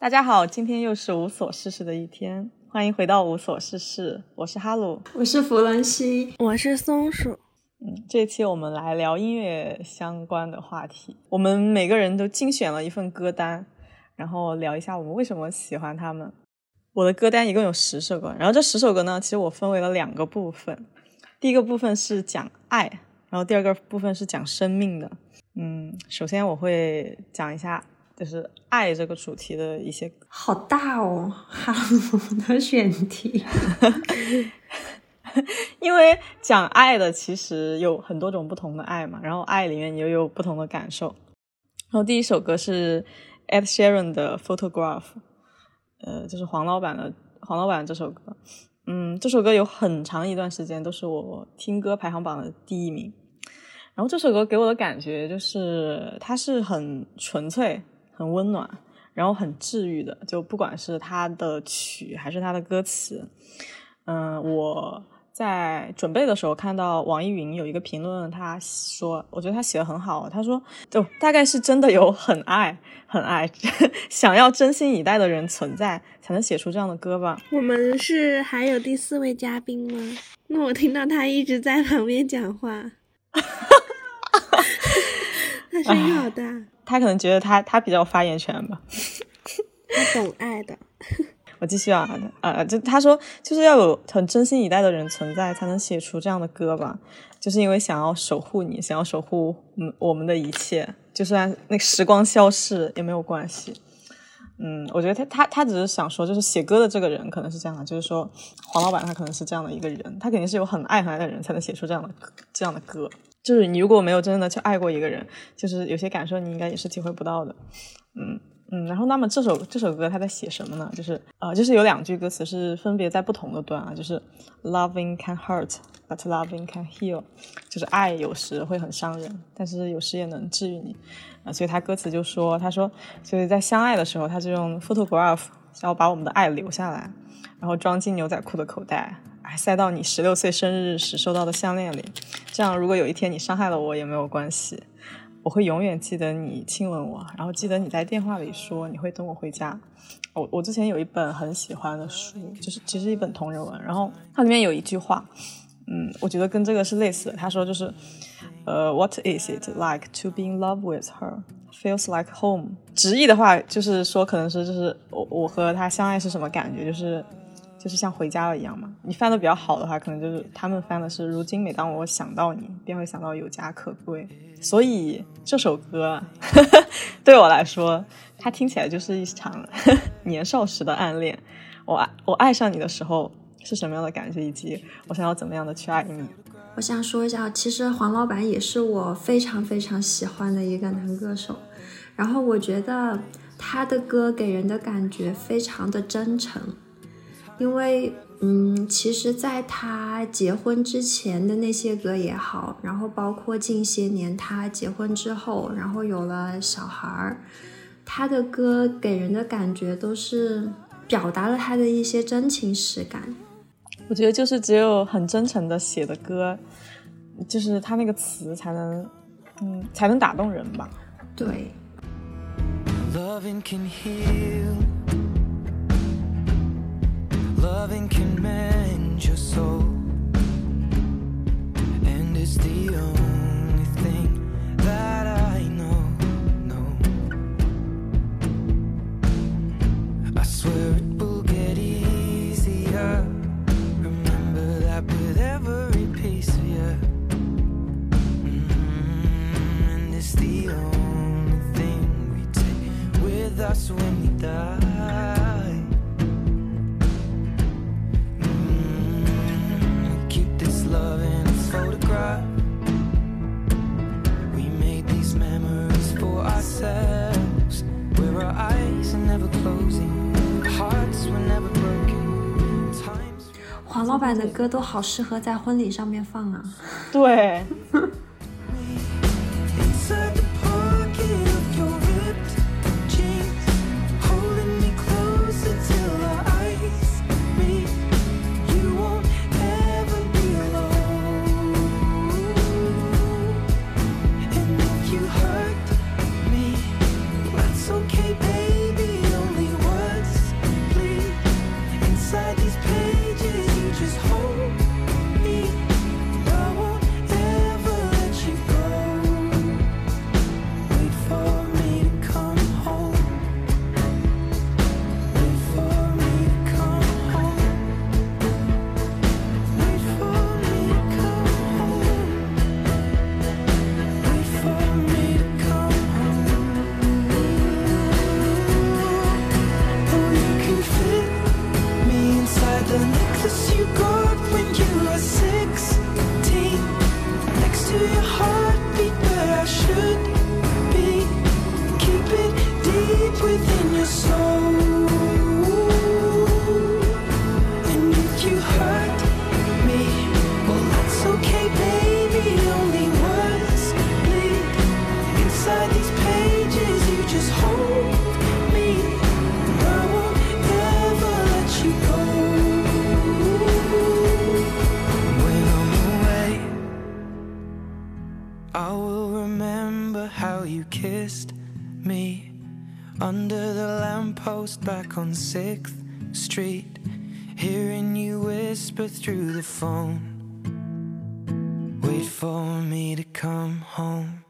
大家好，今天又是无所事事的一天，欢迎回到无所事事，我是哈鲁，我是弗兰西，我是松鼠。嗯，这期我们来聊音乐相关的话题，我们每个人都精选了一份歌单，然后聊一下我们为什么喜欢他们。我的歌单一共有十首歌，然后这十首歌呢，其实我分为了两个部分，第一个部分是讲爱，然后第二个部分是讲生命的。嗯，首先我会讲一下。就是爱这个主题的一些，好大哦，哈鲁的选题，因为讲爱的其实有很多种不同的爱嘛，然后爱里面也有不同的感受。然后第一首歌是 Ed Sheeran 的 Photograph，呃，就是黄老板的黄老板这首歌，嗯，这首歌有很长一段时间都是我听歌排行榜的第一名。然后这首歌给我的感觉就是它是很纯粹。很温暖，然后很治愈的，就不管是他的曲还是他的歌词，嗯，我在准备的时候看到网易云有一个评论，他说，我觉得他写的很好，他说，就大概是真的有很爱很爱，想要真心以待的人存在，才能写出这样的歌吧。我们是还有第四位嘉宾吗？那我听到他一直在旁边讲话，他声音好大。他可能觉得他他比较有发言权吧，他懂爱的。我继续啊，呃，就他说就是要有很真心以待的人存在，才能写出这样的歌吧。就是因为想要守护你，想要守护嗯我们的一切，就算那时光消逝也没有关系。嗯，我觉得他他他只是想说，就是写歌的这个人可能是这样的，就是说黄老板他可能是这样的一个人，他肯定是有很爱很爱的人才能写出这样的这样的歌。就是你如果没有真正的去爱过一个人，就是有些感受你应该也是体会不到的，嗯嗯。然后那么这首这首歌他在写什么呢？就是呃，就是有两句歌词是分别在不同的段啊，就是 loving can hurt but loving can heal，就是爱有时会很伤人，但是有时也能治愈你啊。所以他歌词就说，他说，所以在相爱的时候，他就用 photograph 想要把我们的爱留下来，然后装进牛仔裤的口袋。塞到你十六岁生日时收到的项链里，这样如果有一天你伤害了我也没有关系，我会永远记得你亲吻我，然后记得你在电话里说你会等我回家。我我之前有一本很喜欢的书，就是其实一本同人文，然后它里面有一句话，嗯，我觉得跟这个是类似的。他说就是，呃，What is it like to be in love with her? Feels like home。直译的话就是说，可能是就是我我和他相爱是什么感觉，就是。就是像回家了一样嘛。你翻的比较好的话，可能就是他们翻的是“如今每当我想到你，便会想到有家可归”。所以这首歌 对我来说，它听起来就是一场 年少时的暗恋。我爱我爱上你的时候是什么样的感觉，以及我想要怎么样的去爱你。我想说一下，其实黄老板也是我非常非常喜欢的一个男歌手。然后我觉得他的歌给人的感觉非常的真诚。因为，嗯，其实，在他结婚之前的那些歌也好，然后包括近些年他结婚之后，然后有了小孩儿，他的歌给人的感觉都是表达了他的一些真情实感。我觉得就是只有很真诚的写的歌，就是他那个词才能，嗯，才能打动人吧。对。Loving can mend your soul, and it's the only thing that I know. No, I swear it will get easier. Remember that with every piece of you, mm-hmm. and it's the only thing we take with us when we die. Where our eyes are never closing, hearts were never broken. 黄老板的歌都好适合在婚礼上面放啊！对。Phone. Wait for me to come home.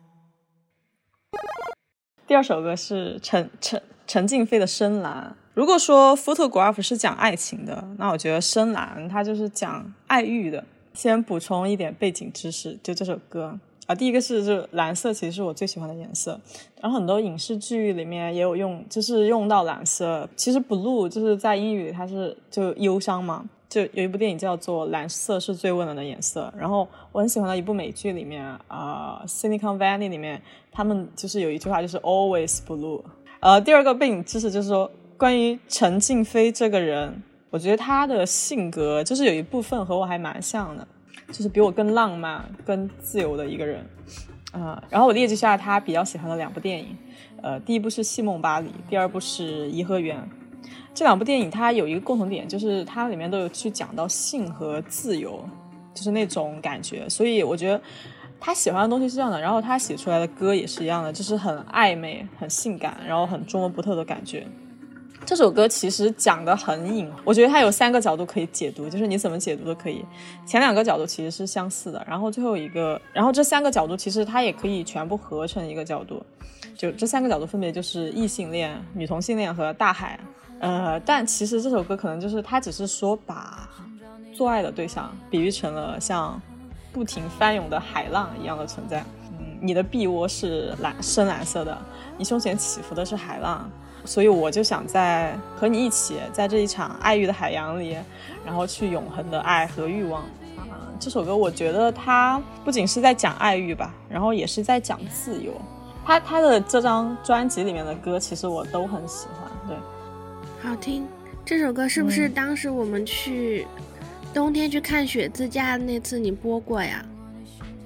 第二首歌是陈陈陈静飞的《深蓝》。如果说 Photograph 是讲爱情的，那我觉得《深蓝》它就是讲爱欲的。先补充一点背景知识，就这首歌啊，第一个是就蓝色，其实是我最喜欢的颜色。然后很多影视剧里面也有用，就是用到蓝色。其实 blue 就是在英语它是就忧伤嘛。就有一部电影叫做《蓝色是最温暖的颜色》，然后我很喜欢的一部美剧里面啊，《Silicon Valley》里面他们就是有一句话就是 Always blue。呃，第二个背景知识就是说关于陈静飞这个人。我觉得他的性格就是有一部分和我还蛮像的，就是比我更浪漫、更自由的一个人，啊。然后我列举下他比较喜欢的两部电影，呃，第一部是《戏梦巴黎》，第二部是《颐和园》。这两部电影它有一个共同点，就是它里面都有去讲到性和自由，就是那种感觉。所以我觉得他喜欢的东西是这样的，然后他写出来的歌也是一样的，就是很暧昧、很性感，然后很捉摸不透的感觉。这首歌其实讲的很隐，我觉得它有三个角度可以解读，就是你怎么解读都可以。前两个角度其实是相似的，然后最后一个，然后这三个角度其实它也可以全部合成一个角度。就这三个角度分别就是异性恋、女同性恋和大海。呃，但其实这首歌可能就是它只是说把做爱的对象比喻成了像不停翻涌的海浪一样的存在。嗯，你的臂窝是蓝深蓝色的，你胸前起伏的是海浪。所以我就想在和你一起，在这一场爱欲的海洋里，然后去永恒的爱和欲望。啊，这首歌我觉得它不仅是在讲爱欲吧，然后也是在讲自由。他他的这张专辑里面的歌，其实我都很喜欢。对，好听。这首歌是不是当时我们去冬天去看雪自驾那次你播过呀？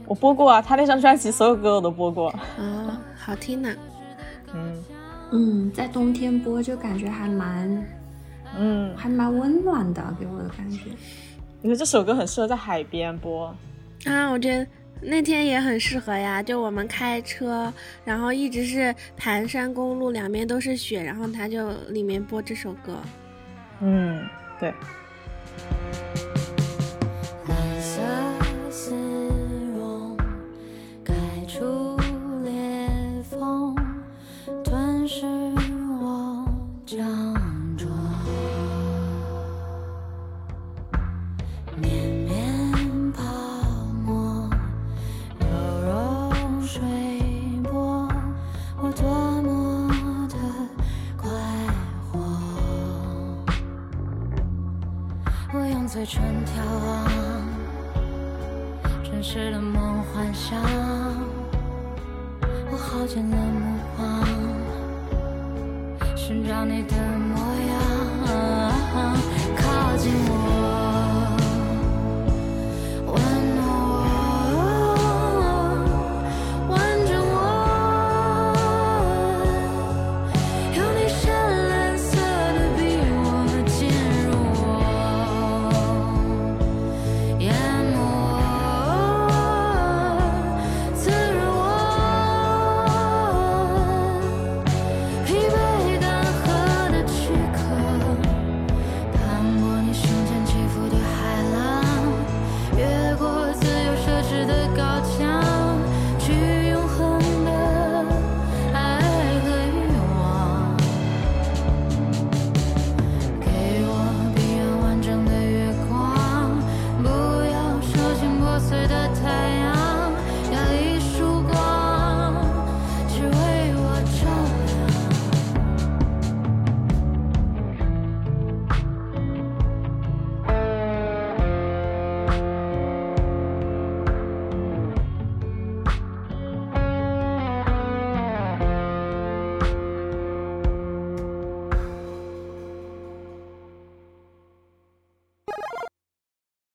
我播过啊，他那张专辑所有歌我都播过。哦，好听呢。嗯。嗯，在冬天播就感觉还蛮，嗯，还蛮温暖的，给我的感觉。我觉得这首歌很适合在海边播啊，我觉得那天也很适合呀。就我们开车，然后一直是盘山公路，两边都是雪，然后他就里面播这首歌。嗯，对。嘴唇眺望，真实的梦幻想。我耗尽了目光，寻找你的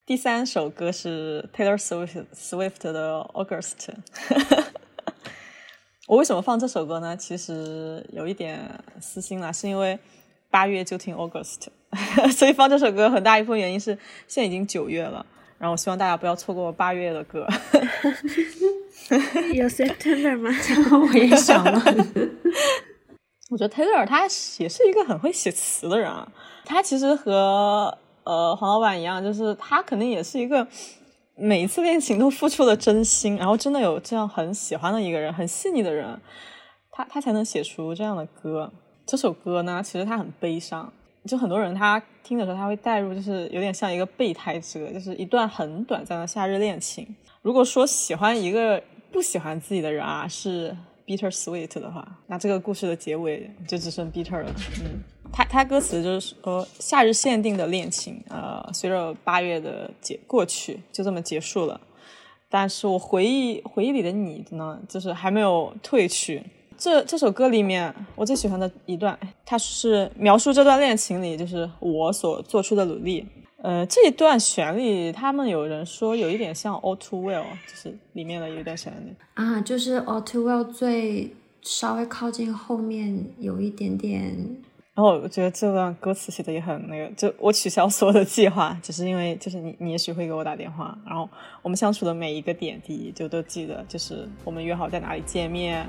第三首歌是 Taylor Swift Swift 的 August。我为什么放这首歌呢？其实有一点私心啦，是因为八月就听 August，所以放这首歌很大一部分原因是现在已经九月了，然后我希望大家不要错过八月的歌。有 September 吗？我也想了。我觉得 Taylor 他也是一个很会写词的人啊。他其实和呃黄老板一样，就是他肯定也是一个每一次恋情都付出了真心，然后真的有这样很喜欢的一个人，很细腻的人，他他才能写出这样的歌。这首歌呢，其实它很悲伤，就很多人他听的时候他会带入，就是有点像一个备胎之歌，就是一段很短暂的夏日恋情。如果说喜欢一个不喜欢自己的人啊，是 bitter sweet 的话，那这个故事的结尾就只剩 bitter 了。嗯，他他歌词就是说，夏日限定的恋情，呃，随着八月的结过去，就这么结束了。但是我回忆回忆里的你呢，就是还没有褪去。这这首歌里面，我最喜欢的一段，它是描述这段恋情里，就是我所做出的努力。呃，这一段旋律，他们有人说有一点像《All Too Well》，就是里面的一段旋律啊，就是《All Too Well》最稍微靠近后面有一点点。然后我觉得这段歌词写的也很那个，就我取消所有的计划，只是因为就是你，你也许会给我打电话，然后我们相处的每一个点滴就都记得，就是我们约好在哪里见面。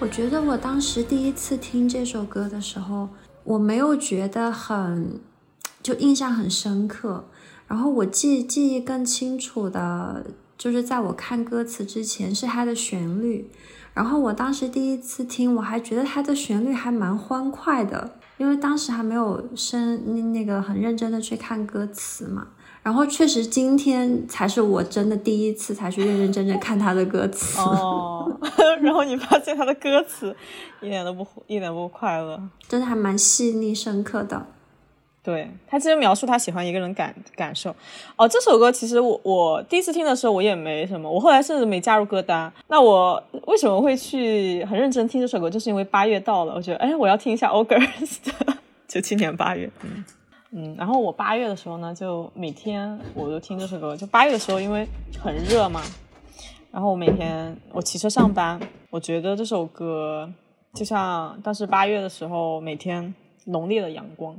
我觉得我当时第一次听这首歌的时候，我没有觉得很，就印象很深刻。然后我记记忆更清楚的，就是在我看歌词之前是它的旋律。然后我当时第一次听，我还觉得它的旋律还蛮欢快的，因为当时还没有深那个很认真的去看歌词嘛。然后确实，今天才是我真的第一次才去认认真真看他的歌词。哦，然后你发现他的歌词一点都不一点不快乐，真的还蛮细腻深刻的。对他其实描述他喜欢一个人感感受。哦，这首歌其实我我第一次听的时候我也没什么，我后来甚至没加入歌单。那我为什么会去很认真听这首歌？就是因为八月到了，我觉得哎，我要听一下 August，九七年八月。嗯。嗯，然后我八月的时候呢，就每天我都听这首歌。就八月的时候，因为很热嘛，然后我每天我骑车上班，我觉得这首歌就像当时八月的时候，每天浓烈的阳光，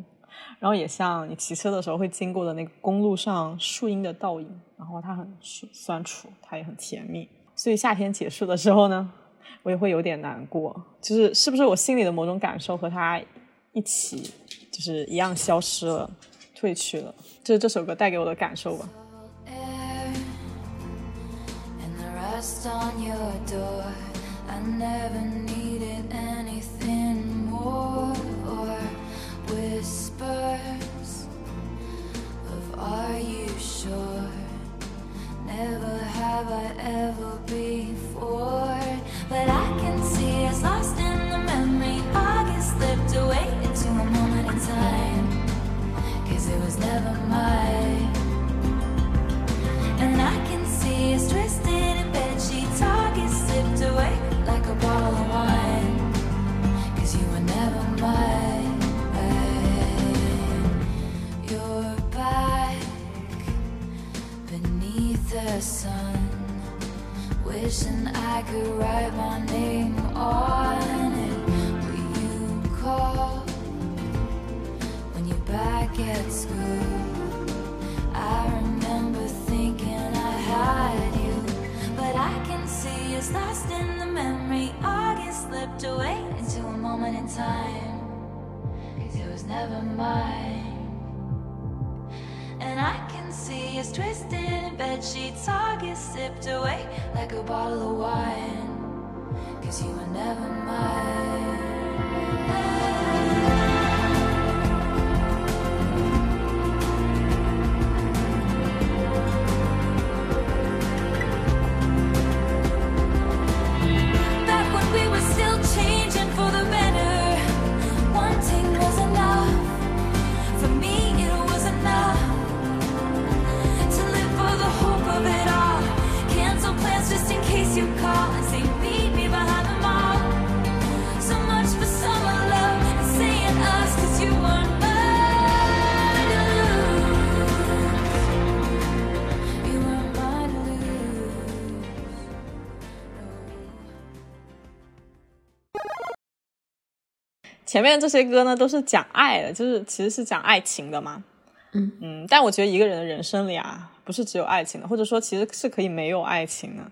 然后也像你骑车的时候会经过的那个公路上树荫的倒影，然后它很酸楚，它也很甜蜜。所以夏天结束的时候呢，我也会有点难过，就是是不是我心里的某种感受和它一起。就是一样消失了，褪去了，这是这首歌带给我的感受吧。never mine. And I can see us twisted in bed sheets, away like a of wine. Cause you were never mine. You're back beneath the sun. Wishing I could write my name on it. Will you call? Back at school. I remember thinking I had you, but I can see it's lost in the memory. August slipped away into a moment in time, cause it was never mine. And I can see it's twisted in bed sheets. August slipped away like a bottle of wine, cause you were never mine. 前面这些歌呢都是讲爱的，就是其实是讲爱情的嘛。嗯嗯，但我觉得一个人的人生里啊，不是只有爱情的，或者说其实是可以没有爱情的。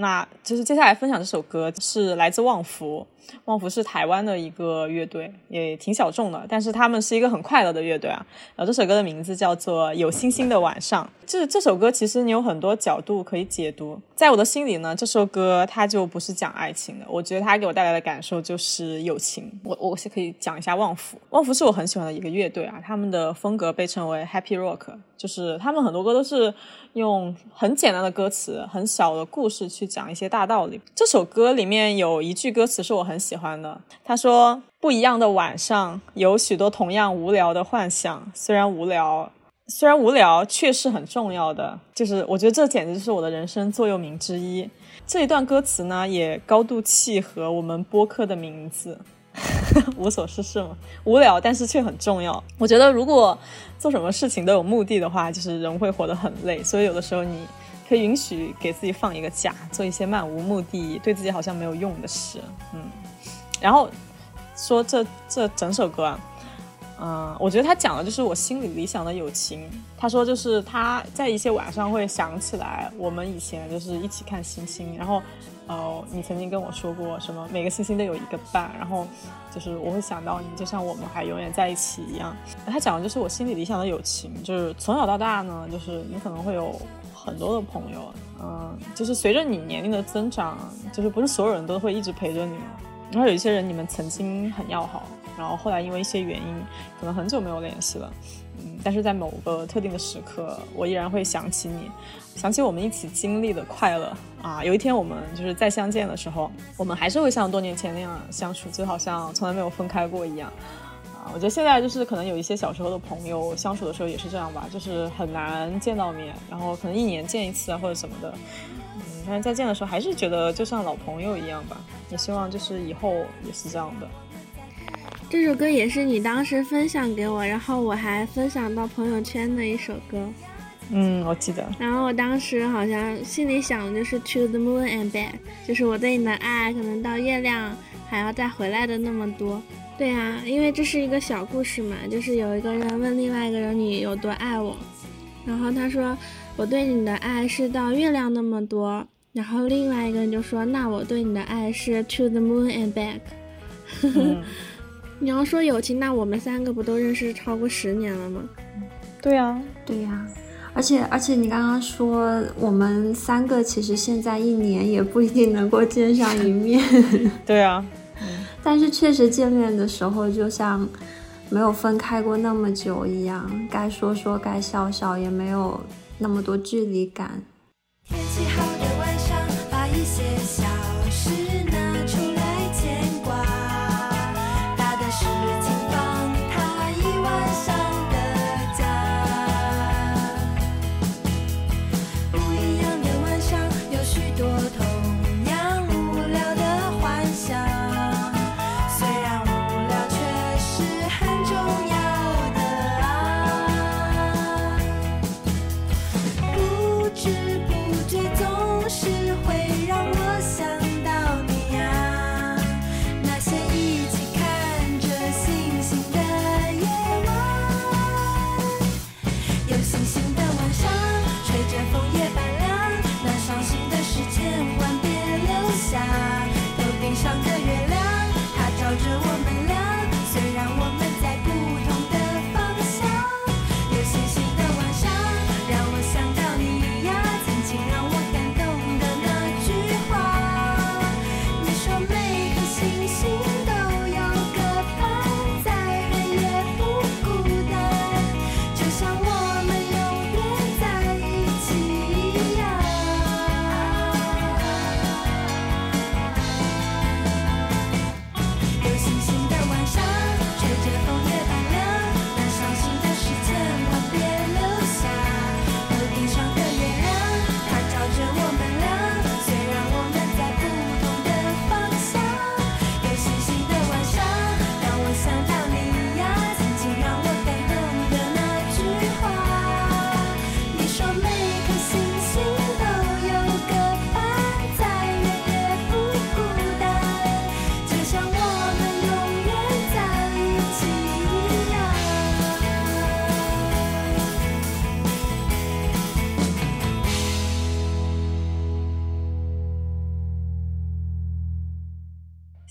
那就是接下来分享这首歌是来自旺福，旺福是台湾的一个乐队，也挺小众的，但是他们是一个很快乐的乐队啊。然后这首歌的名字叫做《有星星的晚上》，这这首歌其实你有很多角度可以解读。在我的心里呢，这首歌它就不是讲爱情的，我觉得它给我带来的感受就是友情。我我是可以讲一下旺福，旺福是我很喜欢的一个乐队啊，他们的风格被称为 Happy Rock，就是他们很多歌都是用很简单的歌词、很小的故事去讲一些大道理。这首歌里面有一句歌词是我很喜欢的，他说：“不一样的晚上，有许多同样无聊的幻想，虽然无聊。”虽然无聊，却是很重要的。就是我觉得这简直就是我的人生座右铭之一。这一段歌词呢，也高度契合我们播客的名字，无所事事嘛，无聊但是却很重要。我觉得如果做什么事情都有目的的话，就是人会活得很累。所以有的时候你可以允许给自己放一个假，做一些漫无目的、对自己好像没有用的事。嗯，然后说这这整首歌啊。嗯，我觉得他讲的就是我心里理想的友情。他说，就是他在一些晚上会想起来我们以前就是一起看星星，然后，呃，你曾经跟我说过什么每个星星都有一个伴，然后就是我会想到你，就像我们还永远在一起一样。他讲的就是我心里理想的友情，就是从小到大呢，就是你可能会有很多的朋友，嗯，就是随着你年龄的增长，就是不是所有人都会一直陪着你，然后有一些人你们曾经很要好。然后后来因为一些原因，可能很久没有联系了，嗯，但是在某个特定的时刻，我依然会想起你，想起我们一起经历的快乐啊。有一天我们就是再相见的时候，我们还是会像多年前那样相处，就好像从来没有分开过一样啊。我觉得现在就是可能有一些小时候的朋友相处的时候也是这样吧，就是很难见到面，然后可能一年见一次啊或者什么的，嗯，但是再见的时候还是觉得就像老朋友一样吧。也希望就是以后也是这样的。这首歌也是你当时分享给我，然后我还分享到朋友圈的一首歌。嗯，我记得。然后我当时好像心里想的就是 To the moon and back，就是我对你的爱可能到月亮还要再回来的那么多。对啊，因为这是一个小故事嘛，就是有一个人问另外一个人你有多爱我，然后他说我对你的爱是到月亮那么多，然后另外一个人就说那我对你的爱是 To the moon and back。你要说友情，那我们三个不都认识超过十年了吗？对呀，对呀，而且而且你刚刚说我们三个其实现在一年也不一定能够见上一面。对啊，但是确实见面的时候就像没有分开过那么久一样，该说说该笑笑，也没有那么多距离感。天气好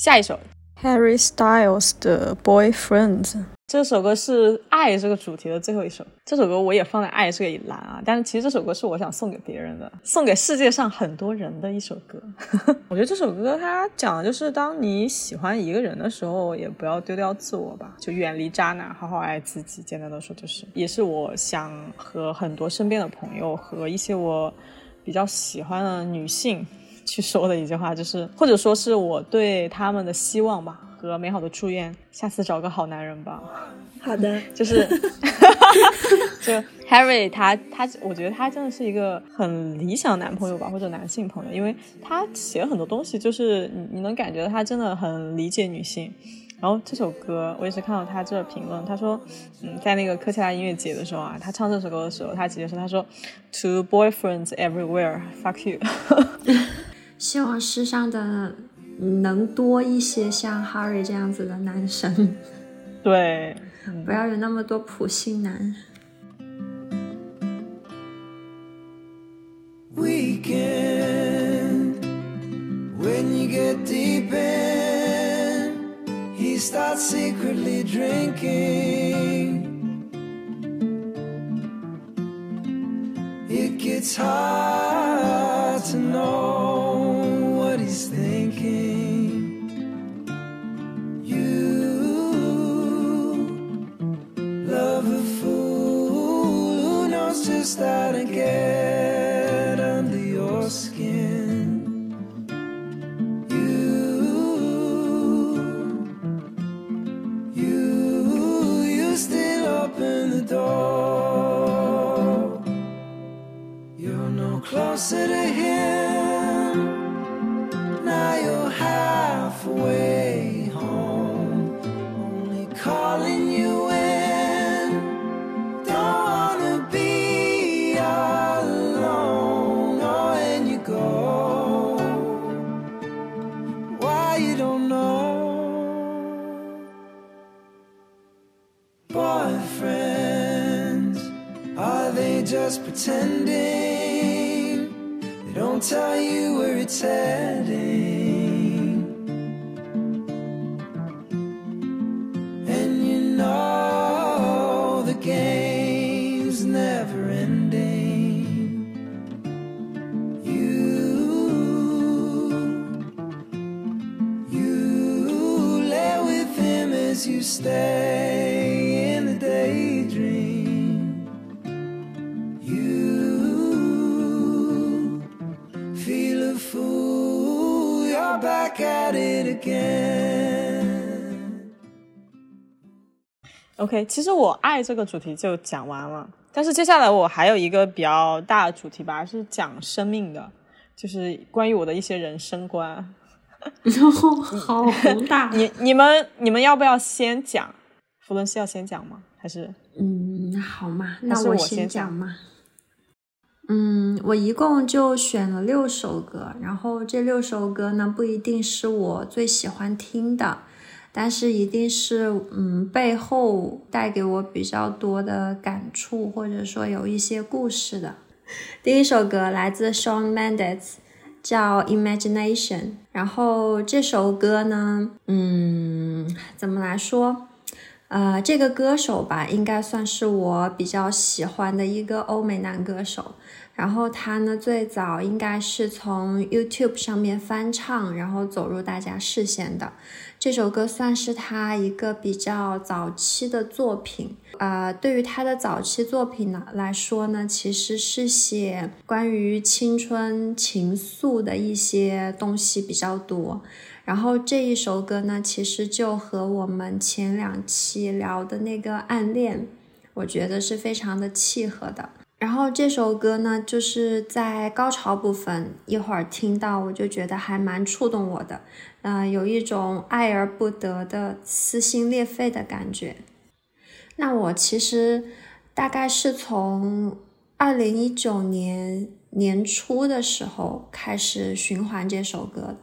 下一首 Harry Styles 的 Boyfriend，这首歌是爱这个主题的最后一首。这首歌我也放在爱这个一栏啊，但是其实这首歌是我想送给别人的，送给世界上很多人的一首歌。我觉得这首歌它讲的就是，当你喜欢一个人的时候，也不要丢掉自我吧，就远离渣男，好好爱自己。简单的说就是，也是我想和很多身边的朋友和一些我比较喜欢的女性去说的一句话，就是或者说是我对他们的希望吧和美好的祝愿。下次找个好男人吧。好的，就是，就 Harry 他他，我觉得他真的是一个很理想男朋友吧，或者男性朋友，因为他写了很多东西，就是你你能感觉到他真的很理解女性。然后这首歌，我也是看到他这评论，他说，嗯，在那个科切拉音乐节的时候啊，他唱这首歌的时候，他直接说，他说，To boyfriends everywhere, fuck you。希望世上的能多一些像 Harry 这样子的男生，对，不要有那么多普信男。weekend when you get deep in he starts secretly drinking it gets hard to know just how to get under your skin. You, you, you still open the door. You're no closer to him. Now you're halfway home, only calling pretending? They don't tell you where it's heading. And you know the game's never ending. You, you lay with him as you stay back at it again. OK，其实我爱这个主题就讲完了，但是接下来我还有一个比较大的主题吧，是讲生命的，就是关于我的一些人生观。好宏大。你你们你们要不要先讲？弗伦是要先讲吗？还是嗯，好嘛，那我先讲嘛。嗯，我一共就选了六首歌，然后这六首歌呢不一定是我最喜欢听的，但是一定是嗯背后带给我比较多的感触，或者说有一些故事的。第一首歌来自 Shawn Mendes，叫 Imagination。然后这首歌呢，嗯，怎么来说？呃，这个歌手吧，应该算是我比较喜欢的一个欧美男歌手。然后他呢，最早应该是从 YouTube 上面翻唱，然后走入大家视线的。这首歌算是他一个比较早期的作品。呃，对于他的早期作品呢来说呢，其实是写关于青春情愫的一些东西比较多。然后这一首歌呢，其实就和我们前两期聊的那个暗恋，我觉得是非常的契合的。然后这首歌呢，就是在高潮部分，一会儿听到我就觉得还蛮触动我的，呃，有一种爱而不得的撕心裂肺的感觉。那我其实大概是从二零一九年年初的时候开始循环这首歌的。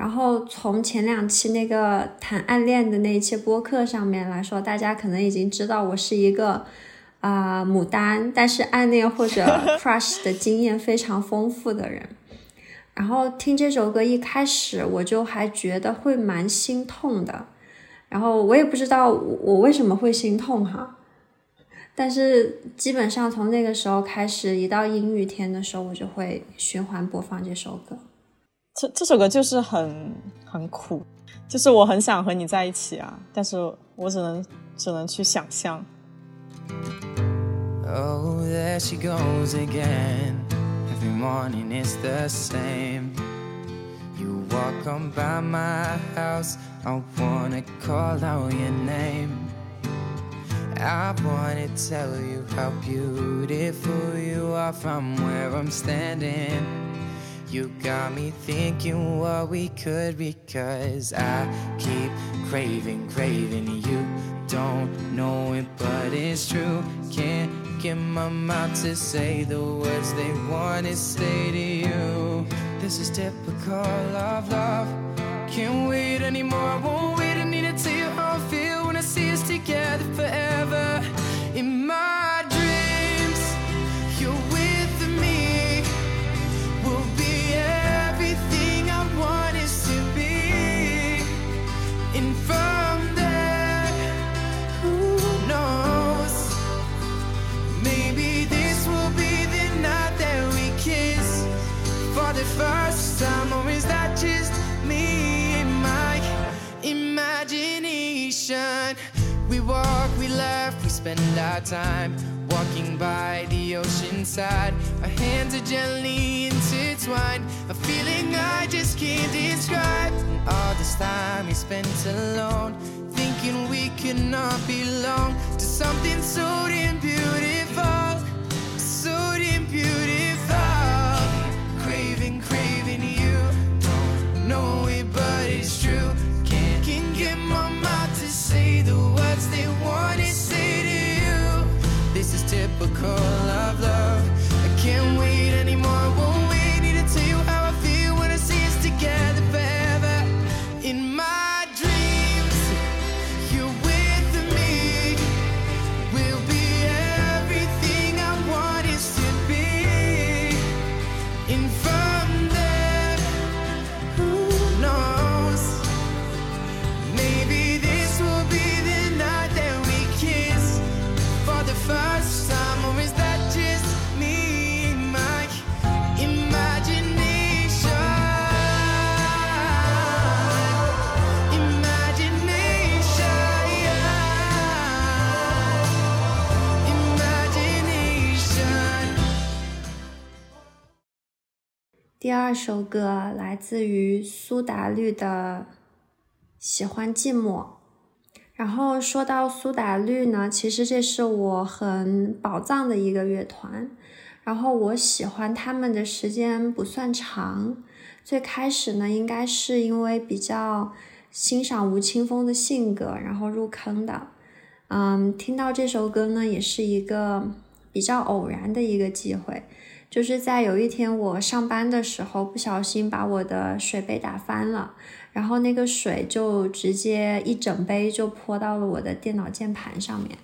然后从前两期那个谈暗恋的那一期播客上面来说，大家可能已经知道我是一个啊、牡丹，但是暗恋或者 crush 的经验非常丰富的人。然后听这首歌一开始我就还觉得会蛮心痛的，然后我也不知道我我为什么会心痛哈，但是基本上从那个时候开始，一到阴雨天的时候，我就会循环播放这首歌。这这首歌就是很很苦，就是我很想和你在一起啊，但是我只能只能去想象。Oh, there she goes again. Every morning is the same. You walk on by my house, I wanna call out your name. I wanna tell you how beautiful you are from where I'm standing. You got me thinking what we could be, cause I keep craving, craving you. Don't know it, but it's true. Can't get my mouth to say the words they want to say to you. This is typical of love. Can't wait anymore, I won't wait. I need to tell you I feel when I see us together forever. In my spend our time walking by the ocean side. Our hands are gently intertwined, a feeling I just can't describe. And all this time we spent alone, thinking we could not belong to something so damn beautiful, so damn beautiful. Is typical of love. 第二首歌来自于苏打绿的《喜欢寂寞》。然后说到苏打绿呢，其实这是我很宝藏的一个乐团。然后我喜欢他们的时间不算长，最开始呢，应该是因为比较欣赏吴青峰的性格，然后入坑的。嗯，听到这首歌呢，也是一个比较偶然的一个机会。就是在有一天我上班的时候，不小心把我的水杯打翻了，然后那个水就直接一整杯就泼到了我的电脑键盘上面，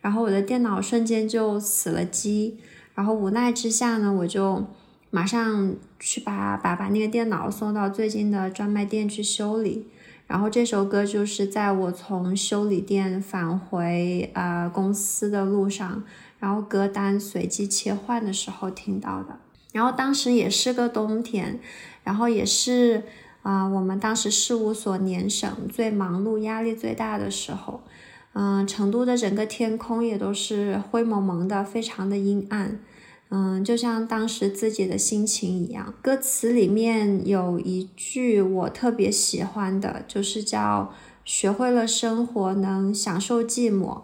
然后我的电脑瞬间就死了机，然后无奈之下呢，我就马上去把把把那个电脑送到最近的专卖店去修理。然后这首歌就是在我从修理店返回呃公司的路上，然后歌单随机切换的时候听到的。然后当时也是个冬天，然后也是啊、我们当时事务所年审最忙碌、压力最大的时候。嗯、成都的整个天空也都是灰蒙蒙的，非常的阴暗。嗯，就像当时自己的心情一样。歌词里面有一句我特别喜欢的，就是叫“学会了生活，能享受寂寞”。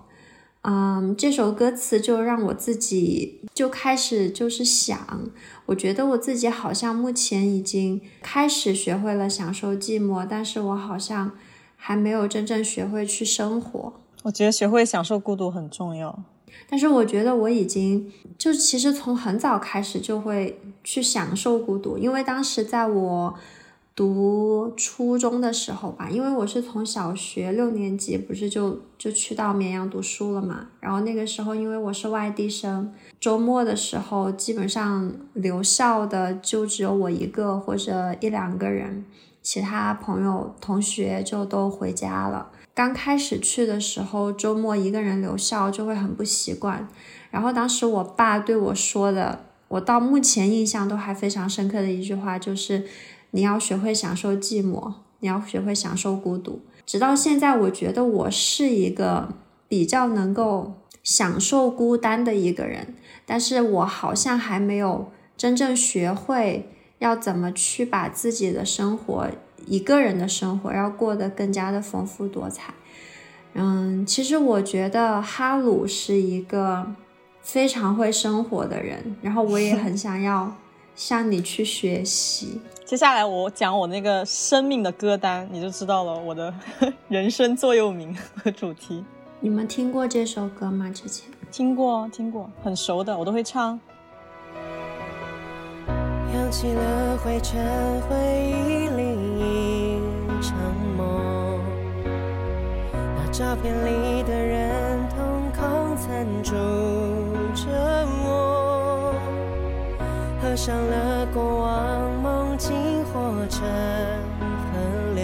嗯，这首歌词就让我自己就开始就是想，我觉得我自己好像目前已经开始学会了享受寂寞，但是我好像还没有真正学会去生活。我觉得学会享受孤独很重要。但是我觉得我已经就其实从很早开始就会去享受孤独，因为当时在我读初中的时候吧，因为我是从小学六年级不是就就去到绵阳读书了嘛，然后那个时候因为我是外地生，周末的时候基本上留校的就只有我一个或者一两个人，其他朋友同学就都回家了。刚开始去的时候，周末一个人留校就会很不习惯。然后当时我爸对我说的，我到目前印象都还非常深刻的一句话就是。你要学会享受寂寞，你要学会享受孤独。直到现在，我觉得我是一个比较能够享受孤单的一个人，但是我好像还没有真正学会要怎么去把自己的生活，一个人的生活要过得更加的丰富多彩。嗯，其实我觉得哈鲁是一个非常会生活的人，然后我也很想要向你去学习。接下来我讲我那个生命的歌单，你就知道了我的 人生座右铭和主题。你们听过这首歌吗？之前听过，听过，很熟的，我都会唱。扬起了灰尘，回忆里一场梦。那照片里的人，瞳孔残住着我，合上了过往，梦境化成河流，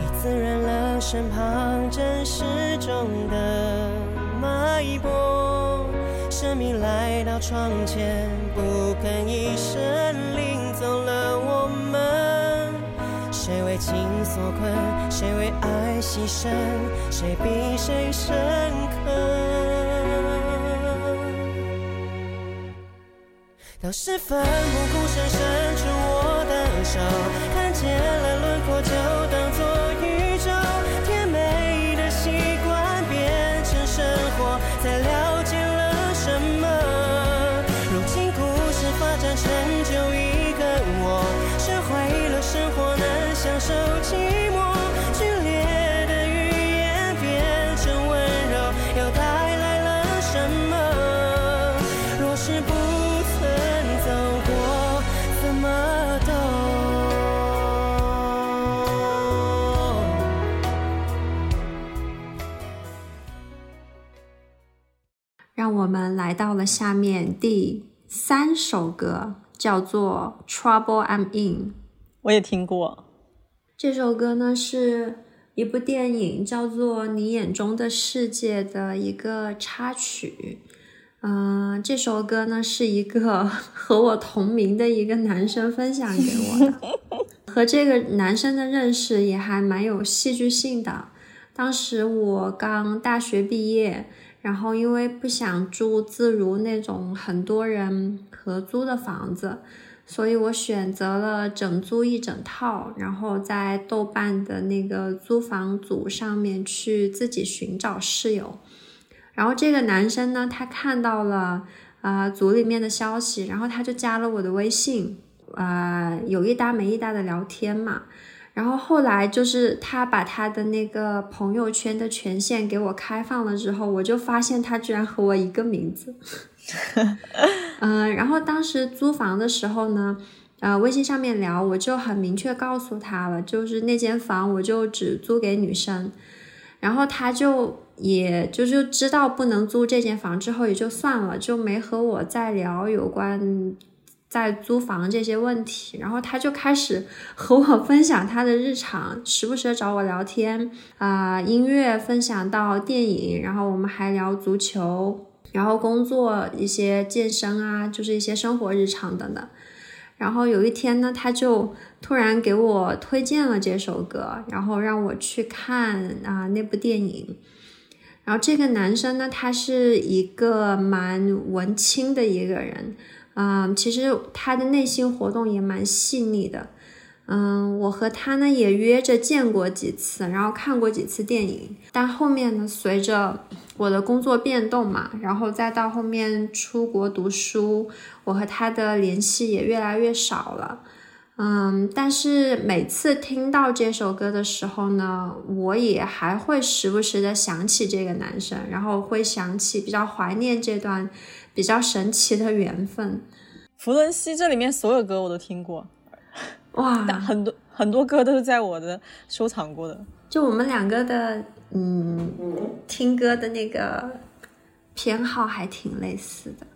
已滋润了身旁真实中的脉搏。生命来到窗前，不吭一声，领走了我们。谁为情所困，谁为爱牺牲，谁比谁深当时奋不顾身伸出我的手，看见了轮廓就当作宇宙。甜美的习惯变成生活，才了来到了下面第三首歌，叫做《Trouble I'm In》。我也听过，这首歌呢是一部电影叫做《你眼中的世界》的一个插曲。嗯、这首歌呢是一个 和我同名的一个男生分享给我的，和这个男生的认识也还蛮有戏剧性的。当时我刚大学毕业，然后因为不想住自如那种很多人合租的房子，所以我选择了整租一整套，然后在豆瓣的那个租房组上面去自己寻找室友。然后这个男生呢，他看到了呃组里面的消息，然后他就加了我的微信，呃有一搭没一搭的聊天嘛。然后后来就是他把他的那个朋友圈的权限给我开放了之后，我就发现他居然和我一个名字。嗯、然后当时租房的时候呢，呃，微信上面聊，我就很明确告诉他了，就是那间房我就只租给女生，然后他就也就就知道不能租这间房之后也就算了，就没和我再聊有关在租房这些问题，然后他就开始和我分享他的日常，时不时的找我聊天啊、音乐分享到电影，然后我们还聊足球，然后工作一些健身啊，就是一些生活日常等等。然后有一天呢，他就突然给我推荐了这首歌，然后让我去看啊、那部电影。然后这个男生呢，他是一个蛮文青的一个人，嗯，其实他的内心活动也蛮细腻的。嗯，我和他呢也约着见过几次，然后看过几次电影，但后面呢，随着我的工作变动嘛，然后再到后面出国读书，我和他的联系也越来越少了。嗯，但是每次听到这首歌的时候呢，我也还会时不时的想起这个男生，然后会想起比较怀念这段比较神奇的缘分。弗伦西这里面所有歌我都听过，哇，很多很多歌都是在我的收藏过的。就我们两个的，嗯，听歌的那个偏好还挺类似的。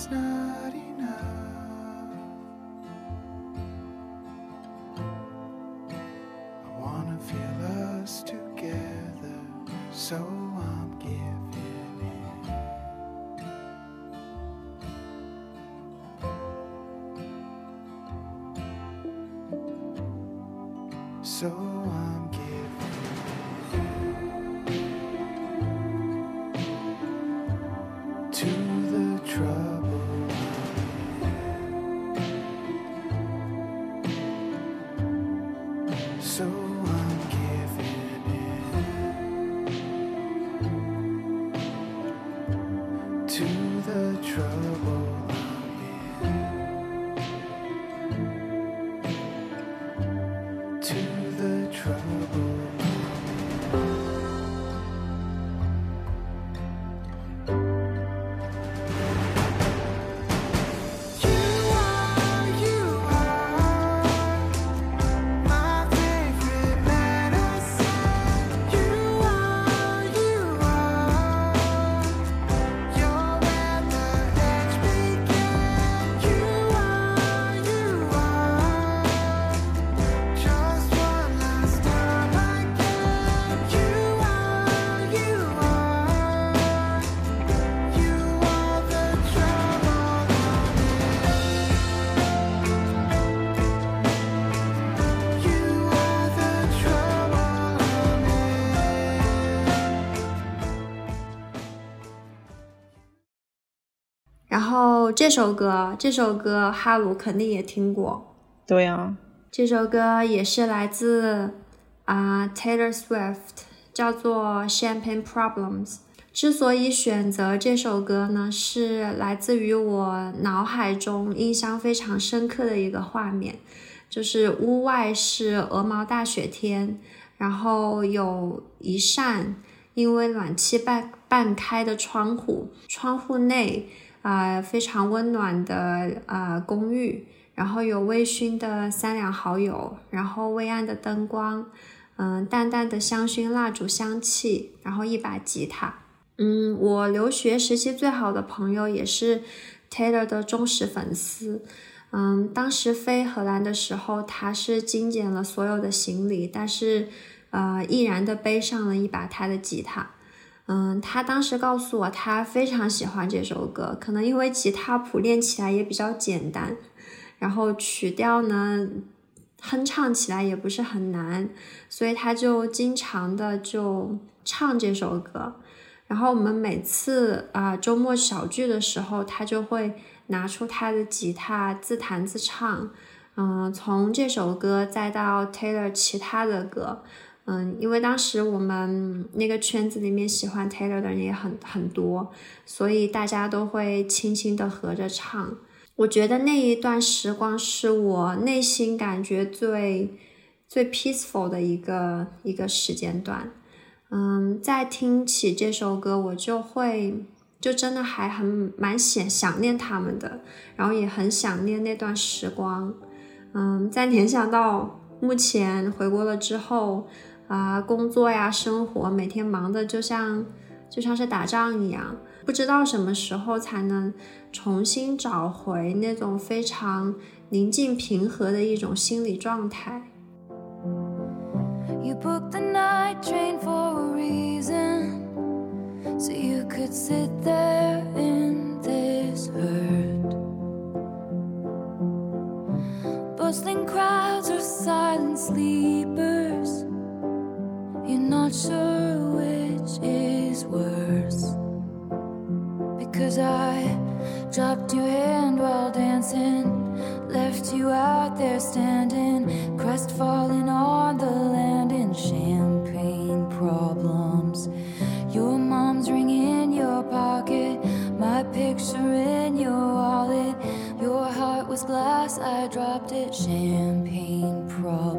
It's not enough. I wanna feel us together, so I'm giving in. So 后这首歌，这首歌哈鲁肯定也听过。对呀、这首歌也是来自啊、Taylor Swift，叫做《Champagne Problems》。之所以选择这首歌呢，是来自于我脑海中印象非常深刻的一个画面，就是屋外是鹅毛大雪天，然后有一扇因为暖气半半开的窗户，窗户内啊、非常温暖的啊、公寓，然后有微醺的三两好友，然后微暗的灯光，嗯、淡淡的香薰蜡烛香气，然后一把吉他。嗯，我留学时期最好的朋友也是 Taylor 的忠实粉丝。嗯，当时飞荷兰的时候，他是精简了所有的行李，但是呃，毅然的背上了一把他的吉他。嗯，他当时告诉我，他非常喜欢这首歌，可能因为吉他谱练起来也比较简单，然后曲调呢，哼唱起来也不是很难，所以他就经常的就唱这首歌。然后我们每次啊、周末小聚的时候，他就会拿出他的吉他自弹自唱，嗯、从这首歌再到 Taylor 其他的歌，嗯，因为当时我们那个圈子里面喜欢 Taylor 的人也很很多，所以大家都会轻轻的合着唱。我觉得那一段时光是我内心感觉最最 peaceful 的一个一个时间段。嗯，再听起这首歌，我就会就真的还很蛮想想念他们的，然后也很想念那段时光。嗯，再联想到目前回国了之后，啊、工作呀、生活，每天忙的就像就像是打仗一样，不知道什么时候才能重新找回那种非常宁静平和的一种心理状态。You booked the night train for a reason. So you could sit there in this hurt. Bustling crowds or silent sleepers. Not sure which is worse. Because I dropped your hand while dancing. Left you out there standing, crestfallen on the land in champagne problems. Your mom's ring in your pocket, My picture in your wallet. Your heart was glass, I dropped it. Champagne problems.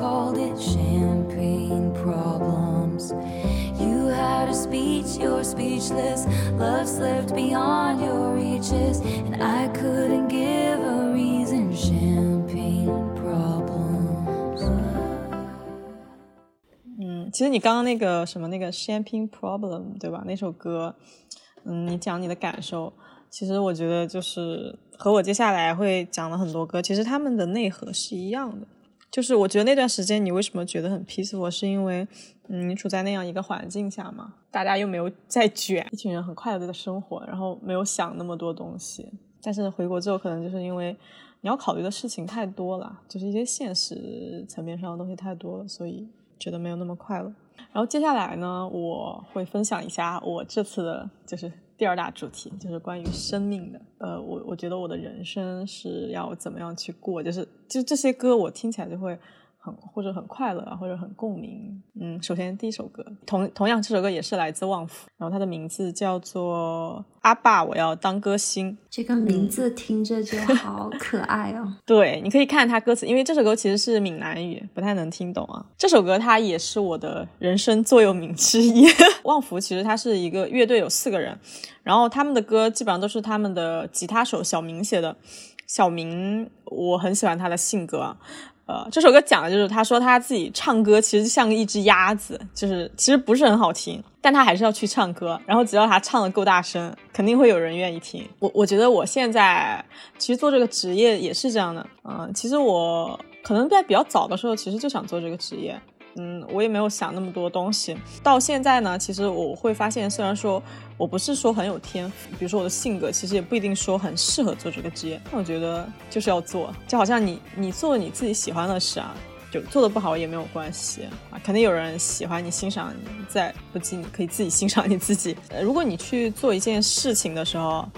Called it champagne problems. You had a speech, you're speechless. Love slipped beyond your reaches, and I couldn't give a reason. Champagne problems. 嗯，其实你刚刚那个什么那个 Champagne Problem 对吧？那首歌，嗯，你讲你的感受，其实我觉得就是和我接下来会讲的很多歌，其实他们的内核是一样的。就是我觉得那段时间你为什么觉得很 peaceful，是因为嗯你处在那样一个环境下嘛，大家又没有 在卷，一群人很快乐的生活，然后没有想那么多东西。但是回国之后，可能就是因为你要考虑的事情太多了，就是一些现实层面上的东西太多了，所以觉得没有那么快乐。然后接下来呢，我会分享一下我这次的就是第二大主题，就是关于生命的。呃，我我觉得我的人生是要怎么样去过，就是就这些歌我听起来就会很或者很快乐啊，或者很共鸣。嗯，首先第一首歌，同同样这首歌也是来自旺福，然后它的名字叫做《阿爸，我要当歌星》。这个名字听着就好可爱哦。对，你可以看它歌词，因为这首歌其实是闽南语，不太能听懂啊。这首歌它也是我的人生座右铭之一。旺福其实它是一个乐队，有四个人，然后他们的歌基本上都是他们的吉他手小明写的。小明，我很喜欢他的性格啊。呃，这首歌讲的就是他说他自己唱歌其实像一只鸭子，就是其实不是很好听，但他还是要去唱歌。然后只要他唱的够大声，肯定会有人愿意听。我我觉得我现在其实做这个职业也是这样的。嗯、其实我可能在比较早的时候，其实就想做这个职业。嗯，我也没有想那么多东西。到现在呢，其实我会发现，虽然说我不是说很有天赋，比如说我的性格，其实也不一定说很适合做这个职业。但我觉得就是要做，就好像你你做你自己喜欢的事啊，就做的不好也没有关系啊，肯定有人喜欢你、欣赏你，在不济你可以自己欣赏你自己。呃如果你去做一件事情的时候，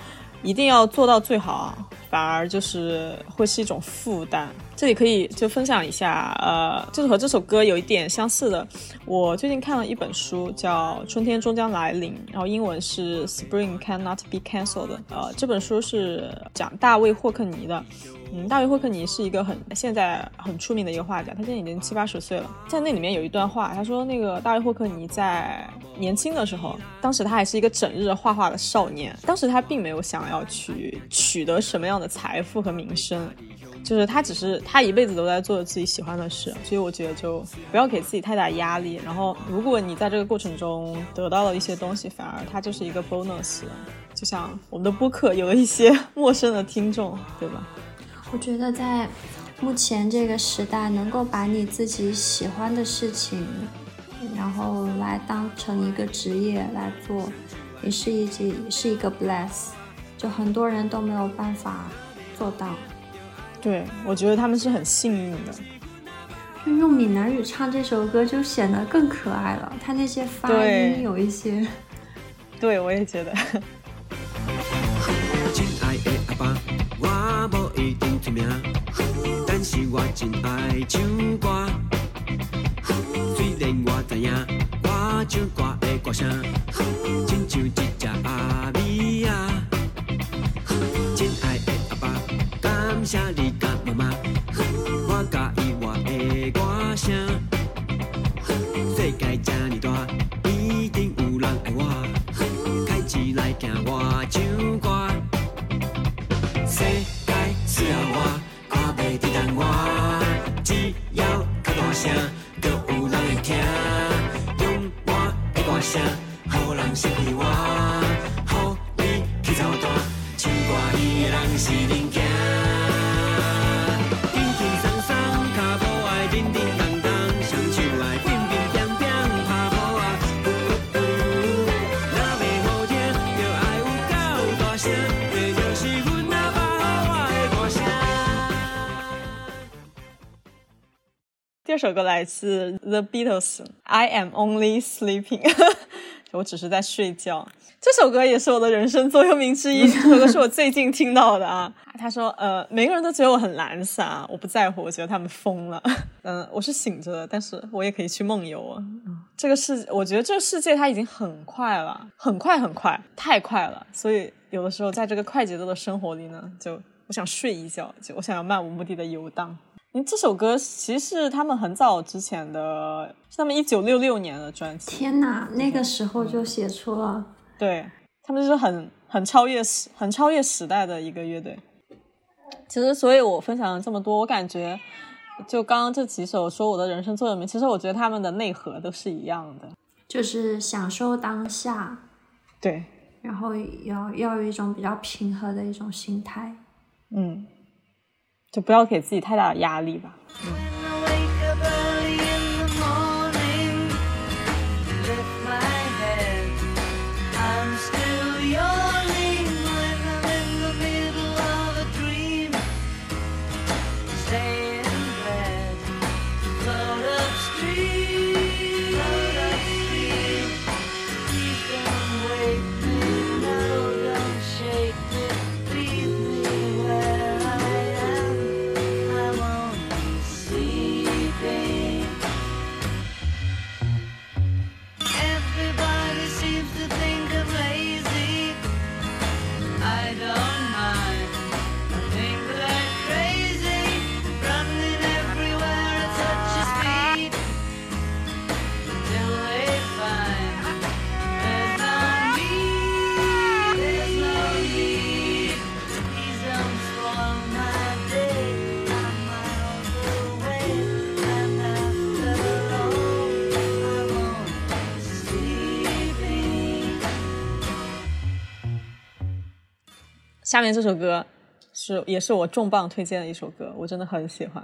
一定要做到最好啊，反而就是会是一种负担。这里可以就分享一下，呃，就是和这首歌有一点相似的。我最近看了一本书，叫《春天终将来临》，然后英文是 Spring Cannot Be Cancelled。呃，这本书是讲大卫霍克尼的。嗯，大卫霍克尼是一个很现在很出名的一个画家，他现在已经七八十岁了。在那里面有一段话，他说那个大卫霍克尼在年轻的时候，当时他还是一个整日画画的少年，当时他并没有想要去取得什么样的财富和名声。就是他只是他一辈子都在做自己喜欢的事，所以我觉得就不要给自己太大压力。然后，如果你在这个过程中得到了一些东西，反而它就是一个 bonus。就像我们的播客有了一些 陌生的听众，对吧？我觉得在目前这个时代，能够把你自己喜欢的事情，然后来当成一个职业来做，也是一件也是一个 bless。就很多人都没有办法做到。对，我觉得他们是很幸运的。就用闽南语唱这首歌，就显得更可爱了。他那些发音有一些，对，我也觉得。一定出名，但是我真爱唱歌。虽然我知影我唱歌的歌声，亲像一只阿米啊。亲爱的阿爸，感谢你甲妈妈，我介意我的歌声。世界这么大，一定有人爱我，开始来听我唱歌。声，就有人会听。用我的歌声，好人熟悉我，好你去操蛋，唱歌伊的人是你第二首歌来自 The Beatles，I Am Only Sleeping，我只是在睡觉。这首歌也是我的人生座右铭之一，这首歌是我最近听到的啊。他说，呃，每个人都觉得我很懒散，我不在乎，我觉得他们疯了。嗯，我是醒着的，但是我也可以去梦游啊。这个世，我觉得这个世界它已经很快了，很快很快，太快了。所以有的时候在这个快节奏的生活里呢，就我想睡一觉，就我想要漫无目的的游荡。嗯，这首歌其实是他们很早之前的，是他们一九六六年的专辑。天哪，那个时候就写出了，对他们就是很很超越时、很超越时代的一个乐队。其实，所以我分享了这么多，我感觉就刚刚这几首说我的人生座右铭，其实我觉得他们的内核都是一样的。就是享受当下，对，然后要要有一种比较平和的一种心态。嗯，就不要给自己太大的压力吧。嗯下面这首歌是也是我重磅推荐的一首歌，我真的很喜欢。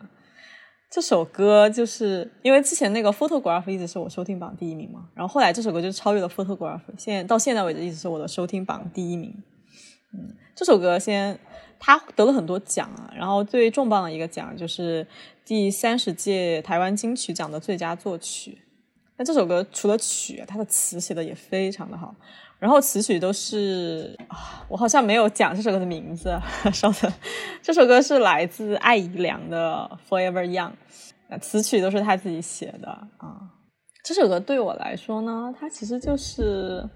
这首歌就是因为之前那个 Photograph 一直是我收听榜第一名嘛，然后后来这首歌就超越了 Photograph，现在到现在为止一直是我的收听榜第一名。嗯，这首歌先它得了很多奖啊，然后最重磅的一个奖就是第三十届台湾金曲奖的最佳作曲。那这首歌除了曲，它的词写的也非常的好，然后词曲都是啊，我好像没有讲这首歌的名字，稍等，这首歌是来自艾怡良的《Forever Young》，那词曲都是他自己写的啊。这首歌对我来说呢，它其实就是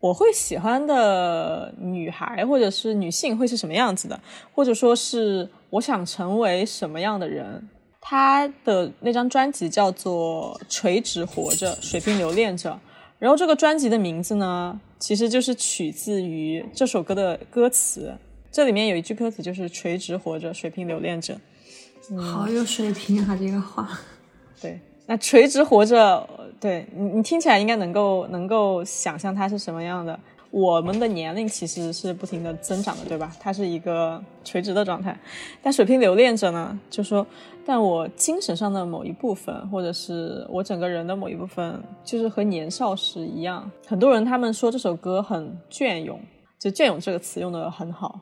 我会喜欢的女孩或者是女性会是什么样子的，或者说是我想成为什么样的人。他的那张专辑叫做《垂直活着，水平留恋着》，然后这个专辑的名字呢，其实就是取自于这首歌的歌词。这里面有一句歌词就是“垂直活着，水平留恋着”。好有水平啊，这个话。对，那垂直活着，对你你听起来应该能够能够想象它是什么样的。我们的年龄其实是不停的增长的，对吧？它是一个垂直的状态，但水平留恋着呢，就说，但我精神上的某一部分，或者是我整个人的某一部分，就是和年少时一样。很多人他们说这首歌很隽永，就隽永这个词用的很好。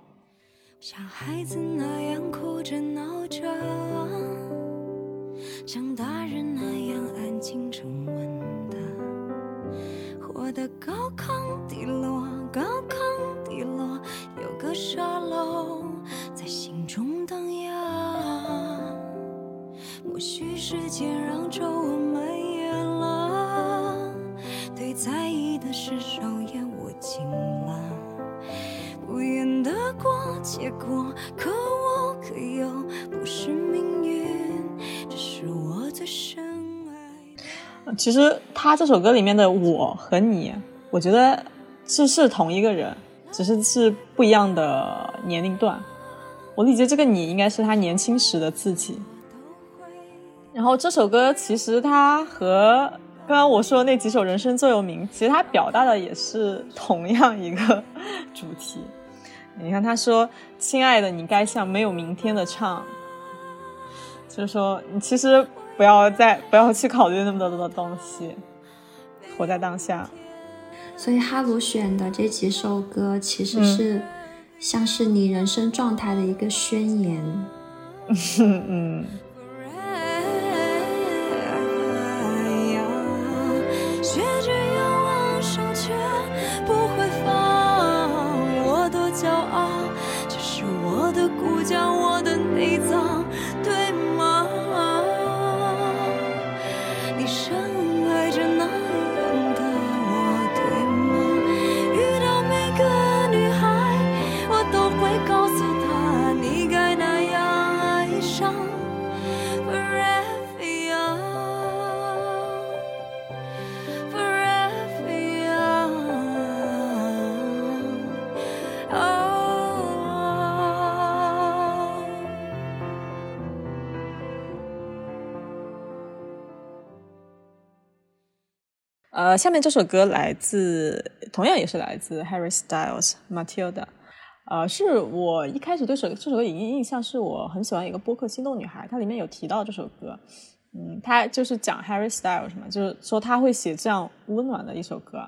像孩子那样哭着闹着，像大人那样安静沉稳的，活得高亢低落，高亢低落，有个沙漏在心中荡漾。或许时间让皱纹蔓延了，对在意的事手也握紧了。不愿得过且过，可我可又不是命运，只是我最深爱。其实他这首歌里面的我和你，我觉得是是同一个人，只是是不一样的年龄段。我理解这个你应该是他年轻时的自己。然后这首歌其实它和刚刚我说的那几首人生座右铭，其实它表达的也是同样一个主题。你看他说：“亲爱的，你该向没有明天的唱。”就是说，你其实不要再不要去考虑那么多的东西，活在当下。所以哈鲁选的这几首歌，其实是像是你人生状态的一个宣言。嗯，下面这首歌来自，同样也是来自 Harry Styles Matilda。呃，是我一开始对首这首歌影印象是我很喜欢一个播客《心动女孩》，它里面有提到这首歌。嗯，它就是讲 Harry Styles 嘛，就是说他会写这样温暖的一首歌。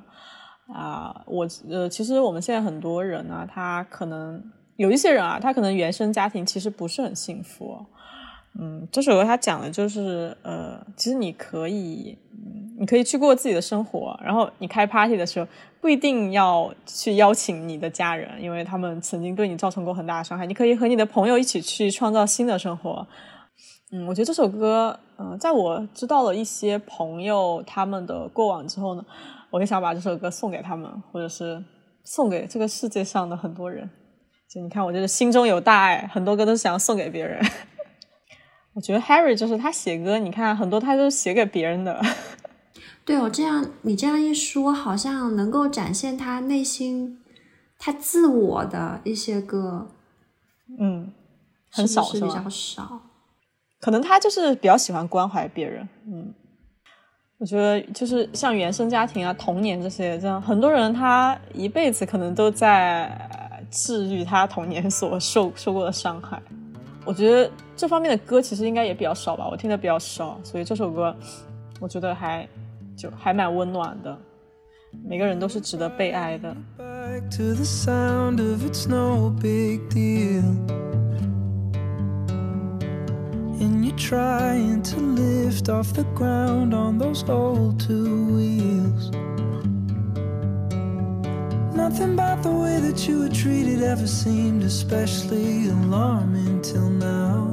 啊、我呃，其实我们现在很多人呢、他可能有一些人啊，他可能原生家庭其实不是很幸福。嗯，这首歌它讲的就是，呃，其实你可以，你可以去过自己的生活，然后你开 party 的时候，不一定要去邀请你的家人，因为他们曾经对你造成过很大的伤害。你可以和你的朋友一起去创造新的生活。嗯，我觉得这首歌，嗯、在我知道了一些朋友他们的过往之后呢，我就想把这首歌送给他们，或者是送给这个世界上的很多人。就你看，我就是心中有大爱，很多歌都是想要送给别人。我觉得 Harry 就是他写歌，你看很多他都是写给别人的。对哦，这样你这样一说，好像能够展现他内心、他自我的一些歌，嗯，很少是吧是比较少？可能他就是比较喜欢关怀别人。嗯，我觉得就是像原生家庭啊、童年这些，这样很多人他一辈子可能都在呃治愈他童年所受受过的伤害。我觉得这方面的歌其实应该也比较少吧，我听的比较少，所以这首歌我觉得还就还蛮温暖的。每个人都是值得被爱的。 back to the sound of it's no big deal. And you're trying to lift off the ground on those old two wheels. Nothing about the way that you were treated ever seemed especially alarming till now.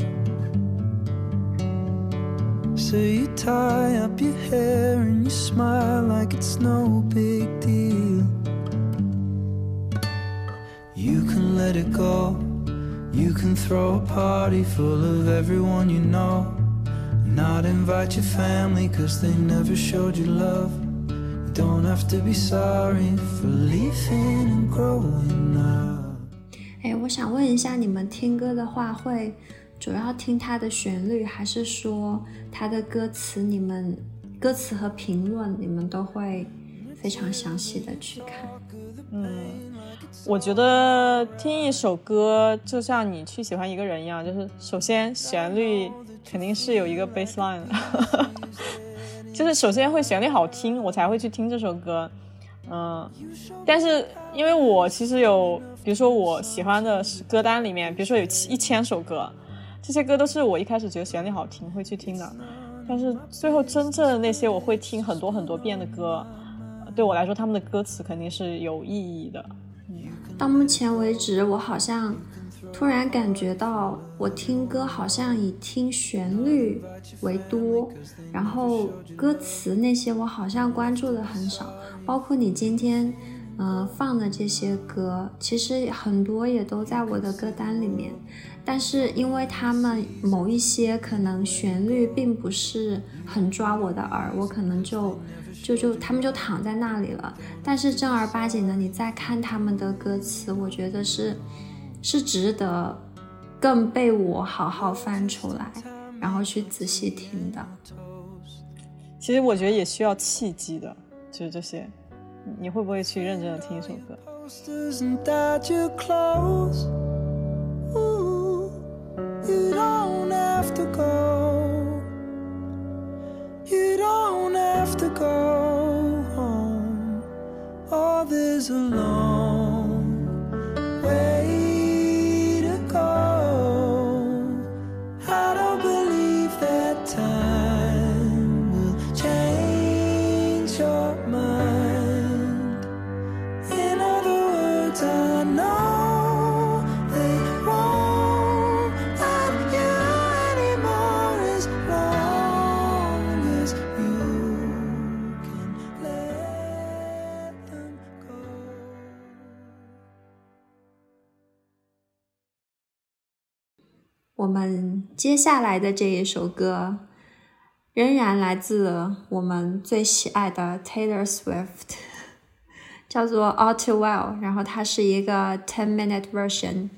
So you tie up your hair and you smile like it's no big deal. You can let it go. You can throw a party full of everyone you know. Not invite your family cause they never showed you love. You don't have to be sorry for leaving and growing up. 哎，我想问一下，你们听歌的话，会 主要听它的旋律，还是说它的歌词？你们歌词和评论，你们都会非常详细的去看？嗯我觉得听一首歌就像你去喜欢一个人一样，就是首先旋律肯定是有一个 baseline 的，就是首先会旋律好听，我才会去听这首歌。嗯，但是因为我其实有，比如说我喜欢的歌单里面，比如说有一千首歌，这些歌都是我一开始觉得旋律好听会去听的，但是最后真正的那些我会听很多很多遍的歌，对我来说他们的歌词肯定是有意义的。到目前为止，我好像突然感觉到，我听歌好像以听旋律为多，然后歌词那些我好像关注的很少。包括你今天，嗯、放的这些歌，其实很多也都在我的歌单里面，但是因为他们某一些可能旋律并不是很抓我的耳，我可能就。就就他们就躺在那里了，但是正儿八经的，你再看他们的歌词，我觉得是是值得更被我好好翻出来，然后去仔细听的。其实我觉得也需要契机的，就是这些。你你会不会去认真的听一首歌？You don't have to go. You don't have to go home. Oh, there's a long way 我们接下来的这一首歌，仍然来自我们最喜爱的 Taylor Swift，叫做 All Too Well，然后它是一个 ten minute version。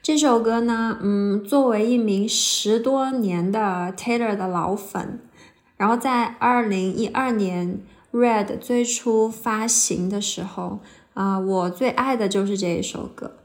这首歌呢，嗯，作为一名十多年的 Taylor 的老粉，然后在二零一二年 Red 最初发行的时候，啊、我最爱的就是这一首歌。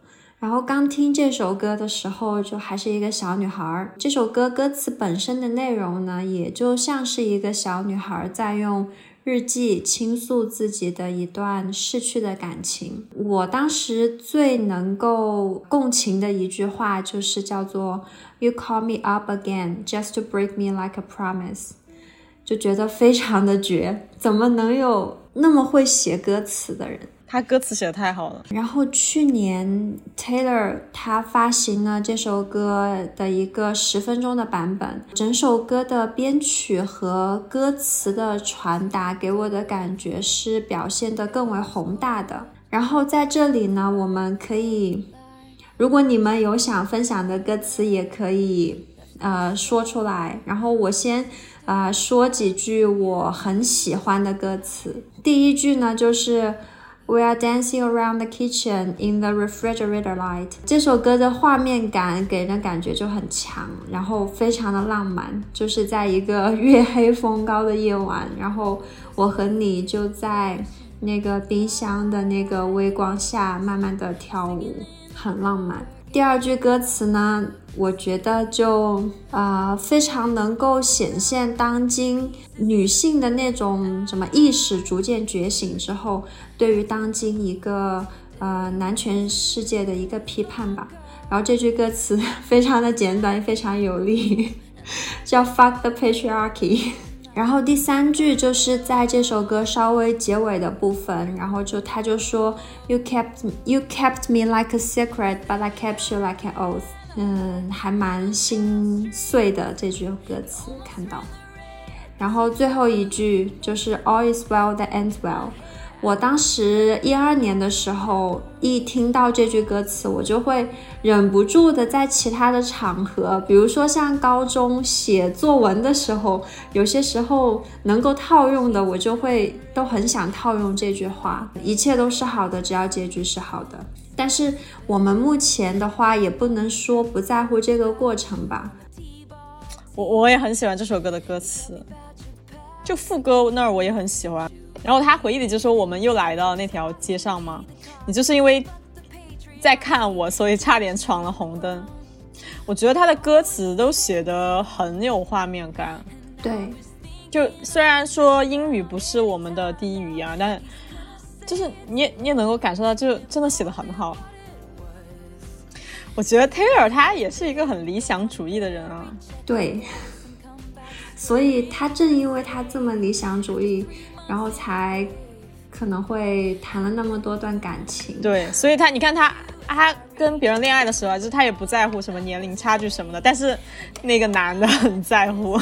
然后刚听这首歌的时候，就还是一个小女孩儿。这首歌歌词本身的内容呢，也就像是一个小女孩在用日记倾诉自己的一段逝去的感情。我当时最能够共情的一句话就是叫做 “You call me up again just to break me like a promise”，就觉得非常的绝。怎么能有那么会写歌词的人？他歌词写的太好了，然后去年 Taylor 他发行了这首歌的一个十分钟的版本，整首歌的编曲和歌词的传达给我的感觉是表现得更为宏大的。然后在这里呢，我们可以，如果你们有想分享的歌词，也可以呃说出来。然后我先啊、呃说几句我很喜欢的歌词。第一句呢就是。We are dancing around the kitchen in the refrigerator light。这首歌的画面感给人的感觉就很强，然后非常的浪漫，就是在一个 月黑风高的夜晚，然后我和你就在那个冰箱的那个微光下慢慢的跳舞，很浪漫。第二句歌词呢，我觉得就呃非常能够显现当今女性的那种什么意识逐渐觉醒之后，对于当今一个呃男权世界的一个批判吧。然后这句歌词非常的简短，也非常有力，叫 “fuck the patriarchy”。然后第三句就是在这首歌稍微结尾的部分，然后就他就说 “You kept you kept me like a secret, but I kept you like an oath。”嗯，还蛮心碎的这句歌词看到。然后最后一句就是 “All is well that ends well”。我当时一二年的时候，一听到这句歌词，我就会忍不住的在其他的场合，比如说像高中写作文的时候，有些时候能够套用的，我就会都很想套用这句话：一切都是好的，只要结局是好的。但是我们目前的话，也不能说不在乎这个过程吧。我我也很喜欢这首歌的歌词，就副歌那儿我也很喜欢。然后他回忆里就说：“我们又来到那条街上吗？你就是因为在看我，所以差点闯了红灯。”我觉得他的歌词都写得很有画面感。对，就虽然说英语不是我们的第一语言，但就是你也你也能够感受到，就真的写的很好。我觉得 Taylor 他也是一个很理想主义的人啊。对，所以他正因为他这么理想主义，然后才可能会谈了那么多段感情。对，所以他你看他他跟别人恋爱的时候啊，就是他也不在乎什么年龄差距什么的，但是那个男的很在乎。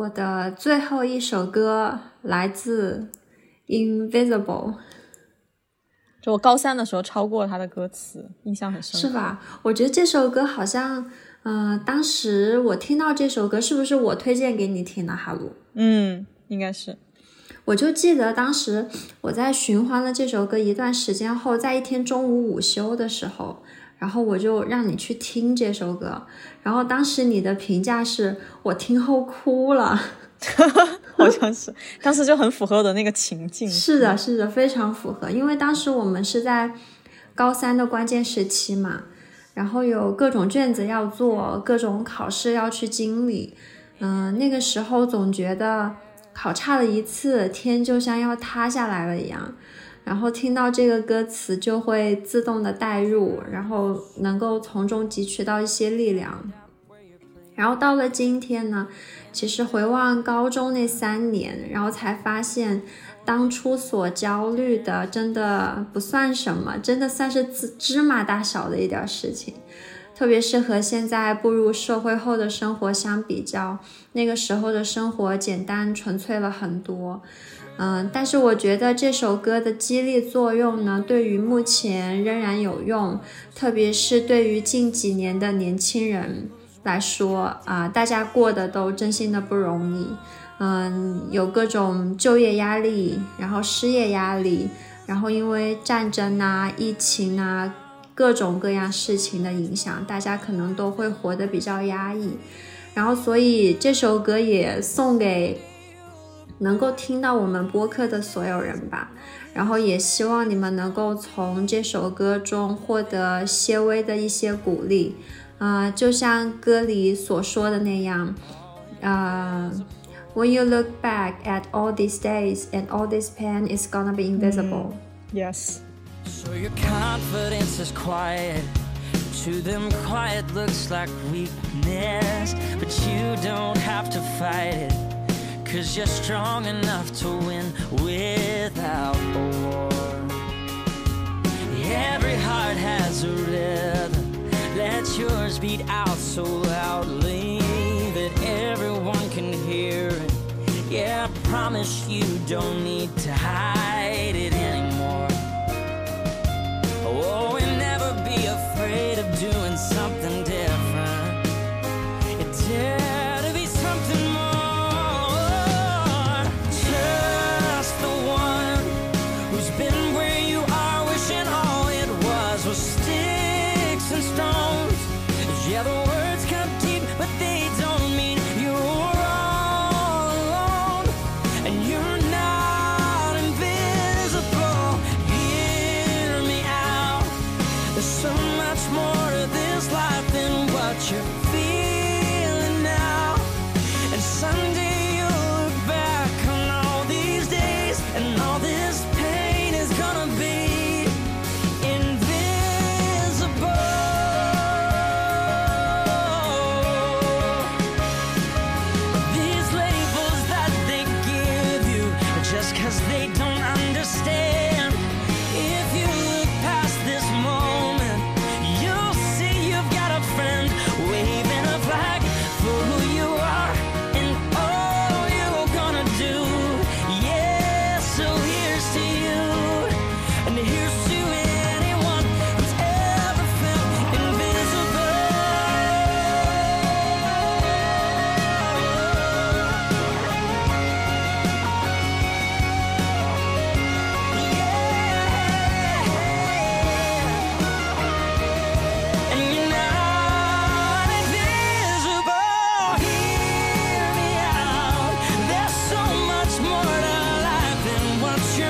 我的最后一首歌来自 Invisible，就我高三的时候抄过他的歌词，印象很深。是？吧？我觉得这首歌好像，嗯、当时我听到这首歌，是不是我推荐给你听的，哈鲁？嗯，应该是。我就记得当时我在循环了这首歌一段时间后，在一天中午午休的时候，然后我就让你去听这首歌，然后当时你的评价是我听后哭了。好像是，当时就很符合我的那个情境。是的，是的，非常符合。因为当时我们是在高三的关键时期嘛，然后有各种卷子要做，各种考试要去经历。嗯、那个时候总觉得考差了一次，天就像要塌下来了一样。然后听到这个歌词，就会自动的带入，然后能够从中汲取到一些力量。然后到了今天呢，其实回望高中那三年，然后才发现，当初所焦虑的真的不算什么，真的算是芝芝麻大小的一点事情。特别是和现在步入社会后的生活相比较，那个时候的生活简单纯粹了很多。嗯，但是我觉得这首歌的激励作用呢，对于目前仍然有用，特别是对于近几年的年轻人来说啊、大家过得都真心的不容易。嗯，有各种就业压力，然后失业压力，然后因为战争啊、疫情啊各种各样事情的影响，大家可能都会活得比较压抑。然后，所以这首歌也送给能够听到我们播客的所有人吧。然后也希望你们能够从这首歌中获得些微的一些鼓励。啊、就像歌里所说的那样，啊、When you look back at all these days and all this pain is gonna be invisible. Yes， So your confidence is quiet. To them, quiet looks like weakness. But you don't have to fight it. Cause you're strong enough to win without a war. Every heart has a rhythm. Let yours beat out so loudly that everyone can hear it. Yeah, I promise you don't need to hide it anymore. Oh, and never be afraid of doing something different.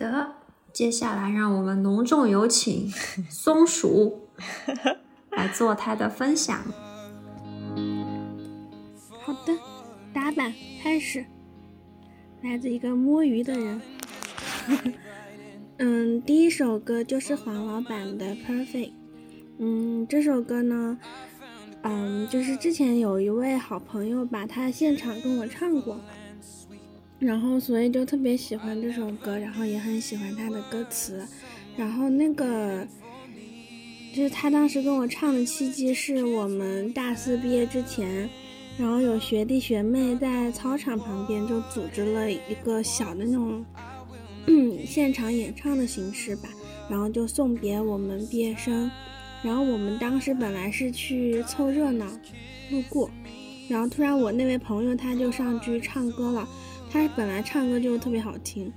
的，接下来让我们隆重有请松鼠。来做他的分享。好的，打板开始。来自一个摸鱼的人。嗯，第一首歌就是黄老板的《Perfect》。嗯，这首歌呢，嗯，就是之前有一位好朋友把他现场跟我唱过，然后所以就特别喜欢这首歌，然后也很喜欢他的歌词，然后那个就是他当时跟我唱的契机是我们大四毕业之前。然后有学弟学妹在操场旁边就组织了一个小的那种 现场演唱的形式吧，然后就送别我们毕业生。然后我们当时本来是去凑热闹，路过，然后突然我那位朋友他就上去唱歌了，他本来唱歌就特别好听。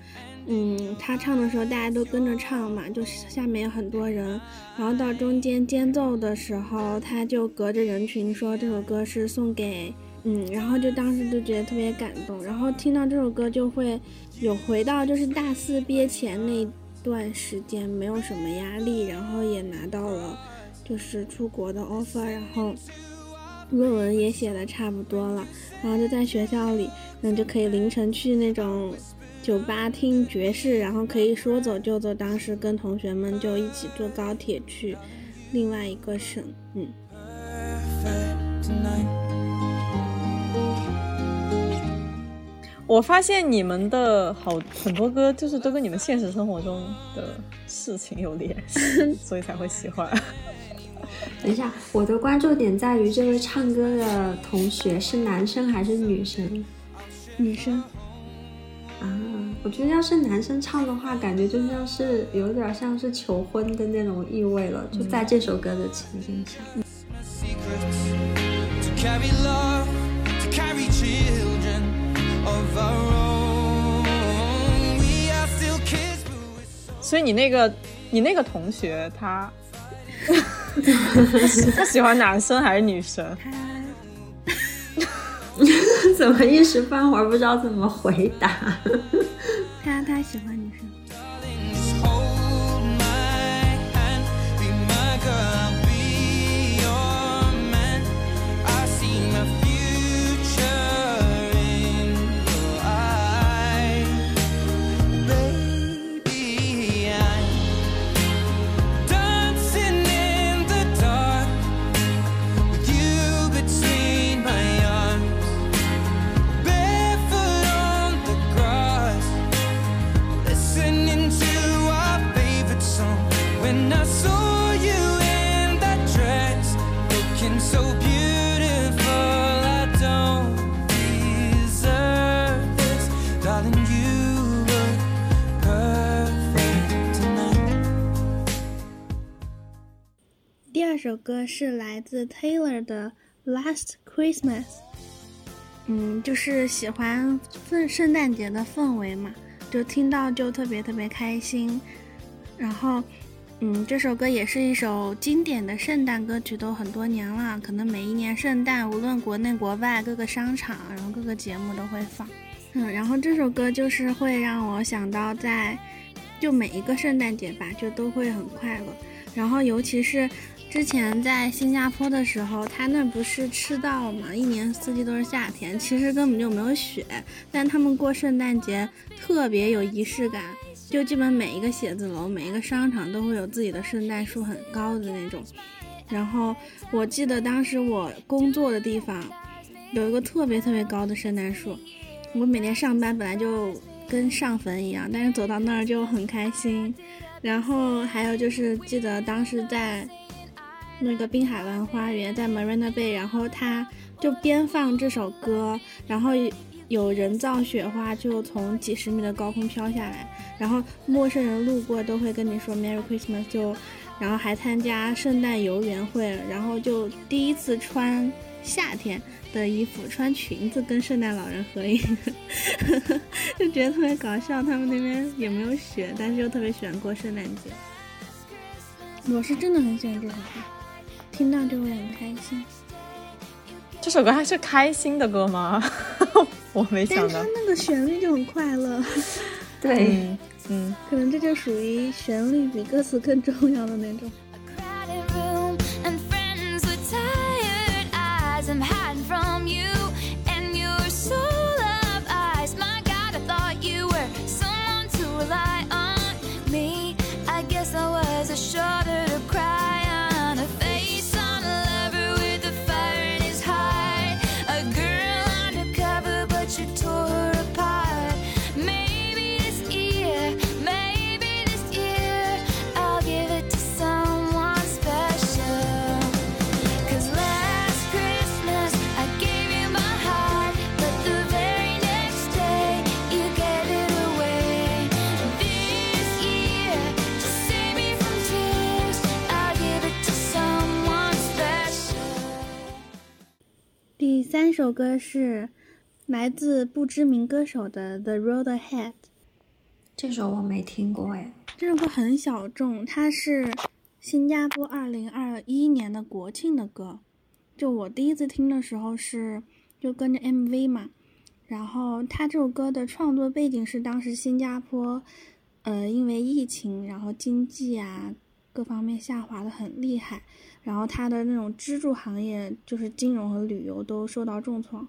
嗯，他唱的时候大家都跟着唱嘛，就是下面有很多人，然后到中间间奏的时候，他就隔着人群说这首歌是送给，嗯，然后就当时就觉得特别感动，然后听到这首歌就会有回到就是大四毕业前那段时间，没有什么压力，然后也拿到了就是出国的 offer，然后论文也写的差不多了，然后就在学校里，那就可以凌晨去那种。酒吧听爵士，然后可以说走就走。当时跟同学们就一起坐高铁去另外一个省，嗯。我发现你们的好很多歌就是都跟你们现实生活中的事情有联系，所以才会喜欢。等一下，我的关注点在于这位唱歌的同学是男生还是女生？女生。啊，我觉得要是男生唱的话，感觉就像是有点像是求婚的那种意味了，就在这首歌的情境下。to carry love, to carry children of our own. We are still kids, but we're 所以你那个你那个同学他 他喜欢男生还是女生？他 怎么一时半会儿不知道怎么回答？他他喜欢女生。首歌是来自 Taylor 的《Last Christmas》，嗯，就是喜欢圣圣诞节的氛围嘛，就听到就特别特别开心。然后，嗯，这首歌也是一首经典的圣诞歌曲，都很多年了，可能每一年圣诞，无论国内国外，各个商场，然后各个节目都会放。嗯，然后这首歌就是会让我想到在，就每一个圣诞节吧，就都会很快乐。然后尤其是之前在新加坡的时候，他那不是赤道嘛，一年四季都是夏天，其实根本就没有雪，但他们过圣诞节特别有仪式感，就基本每一个写字楼、每一个商场都会有自己的圣诞树，很高的那种。然后我记得当时我工作的地方有一个特别特别高的圣诞树，我每天上班本来就跟上坟一样，但是走到那儿就很开心。然后还有就是记得当时在那个滨海湾花园，在 Marina Bay，然后他就边放这首歌，然后有人造雪花就从几十米的高空飘下来，然后陌生人路过都会跟你说 Merry Christmas，就然后还参加圣诞游园会，然后就第一次穿夏天的衣服，穿裙子跟圣诞老人合影，就觉得特别搞笑。他们那边也没有雪，但是又特别喜欢过圣诞节。我是真的很喜欢这首歌，听到就会很开心。这首歌还是开心的歌吗？我没想到但是它。那个旋律就很快乐，对，嗯嗯，可能这就属于旋律比歌词更重要的那种。三首歌是来自不知名歌手的《The Road Ahead》。这首我没听过哎。这首歌很小众，它是新加坡二零二一年的国庆的歌。就我第一次听的时候是就跟着 MV 嘛，然后他这首歌的创作背景是当时新加坡，呃，因为疫情，然后经济啊各方面下滑的很厉害，然后它的那种支柱行业就是金融和旅游都受到重创。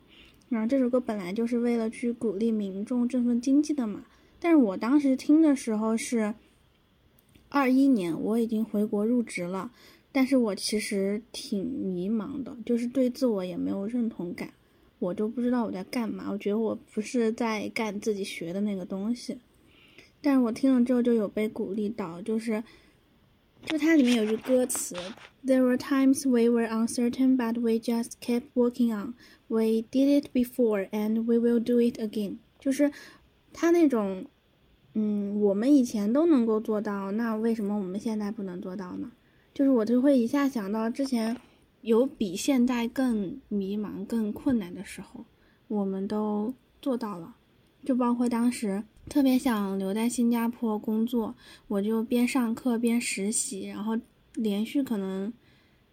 然后这首歌本来就是为了去鼓励民众振奋经济的嘛，但是我当时听的时候是。二一年我已经回国入职了，但是我其实挺迷茫的，就是对自我也没有认同感，我就不知道我在干嘛，我觉得我不是在干自己学的那个东西。但是我听了之后就有被鼓励到，就是，就它里面有句歌词：There were times we were uncertain, but we just kept working on. We did it before, and we will do it again。就是他那种。嗯，我们以前都能够做到，那为什么我们现在不能做到呢？就是我就会一下想到之前有比现在更迷茫、更困难的时候，我们都做到了。就包括当时特别想留在新加坡工作，我就边上课边实习，然后连续可能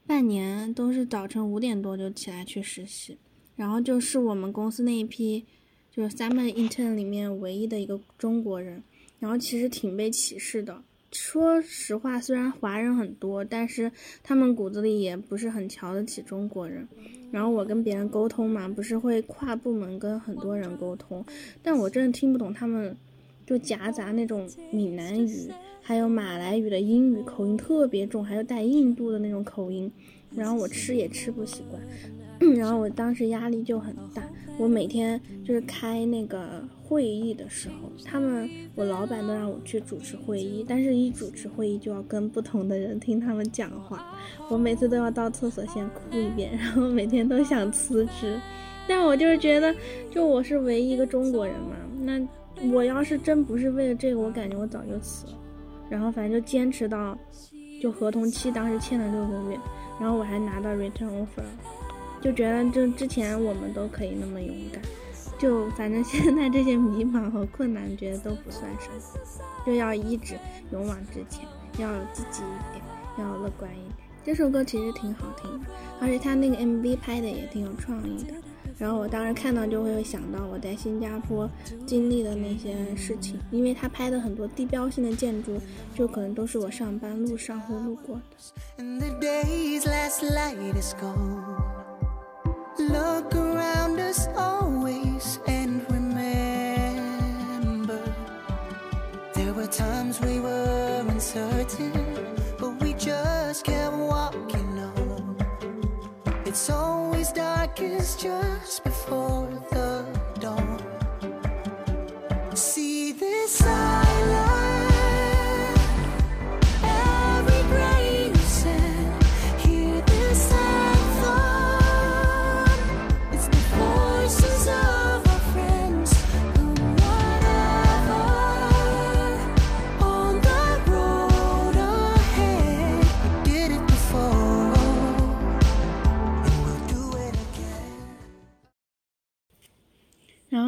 半年都是早晨五点多就起来去实习，然后就是我们公司那一批就是 summer intern 里面唯一的一个中国人。然后其实挺被歧视的。说实话，虽然华人很多，但是他们骨子里也不是很瞧得起中国人。然后我跟别人沟通嘛，不是会跨部门跟很多人沟通，但我真的听不懂他们，就夹杂那种闽南语，还有马来语的英语口音特别重，还有带印度的那种口音，然后我吃也吃不习惯。然后我当时压力就很大，我每天就是开那个。会议的时候，他们我老板都让我去主持会议，但是一主持会议就要跟不同的人听他们讲话，我每次都要到厕所先哭一遍，然后每天都想辞职，但我就是觉得，就我是唯一一个中国人嘛，那我要是真不是为了这个，我感觉我早就辞了，然后反正就坚持到，就合同期当时签了六个月，然后我还拿到 return offer，就觉得就之前我们都可以那么勇敢。就反正现在这些迷茫和困难，觉得都不算什么，就要一直勇往直前，要积极一点，要乐观一点。这首歌其实挺好听的，而且他那个 MV 拍的也挺有创意的。然后我当时看到就会想到我在新加坡经历的那些事情，因为他拍的很多地标性的建筑，就可能都是我上班路上会路过的。And the day's last light is gone. Look around us always and remember there were times we were uncertain, but we just kept walking on. It's always darkest just before the dawn. See this silence.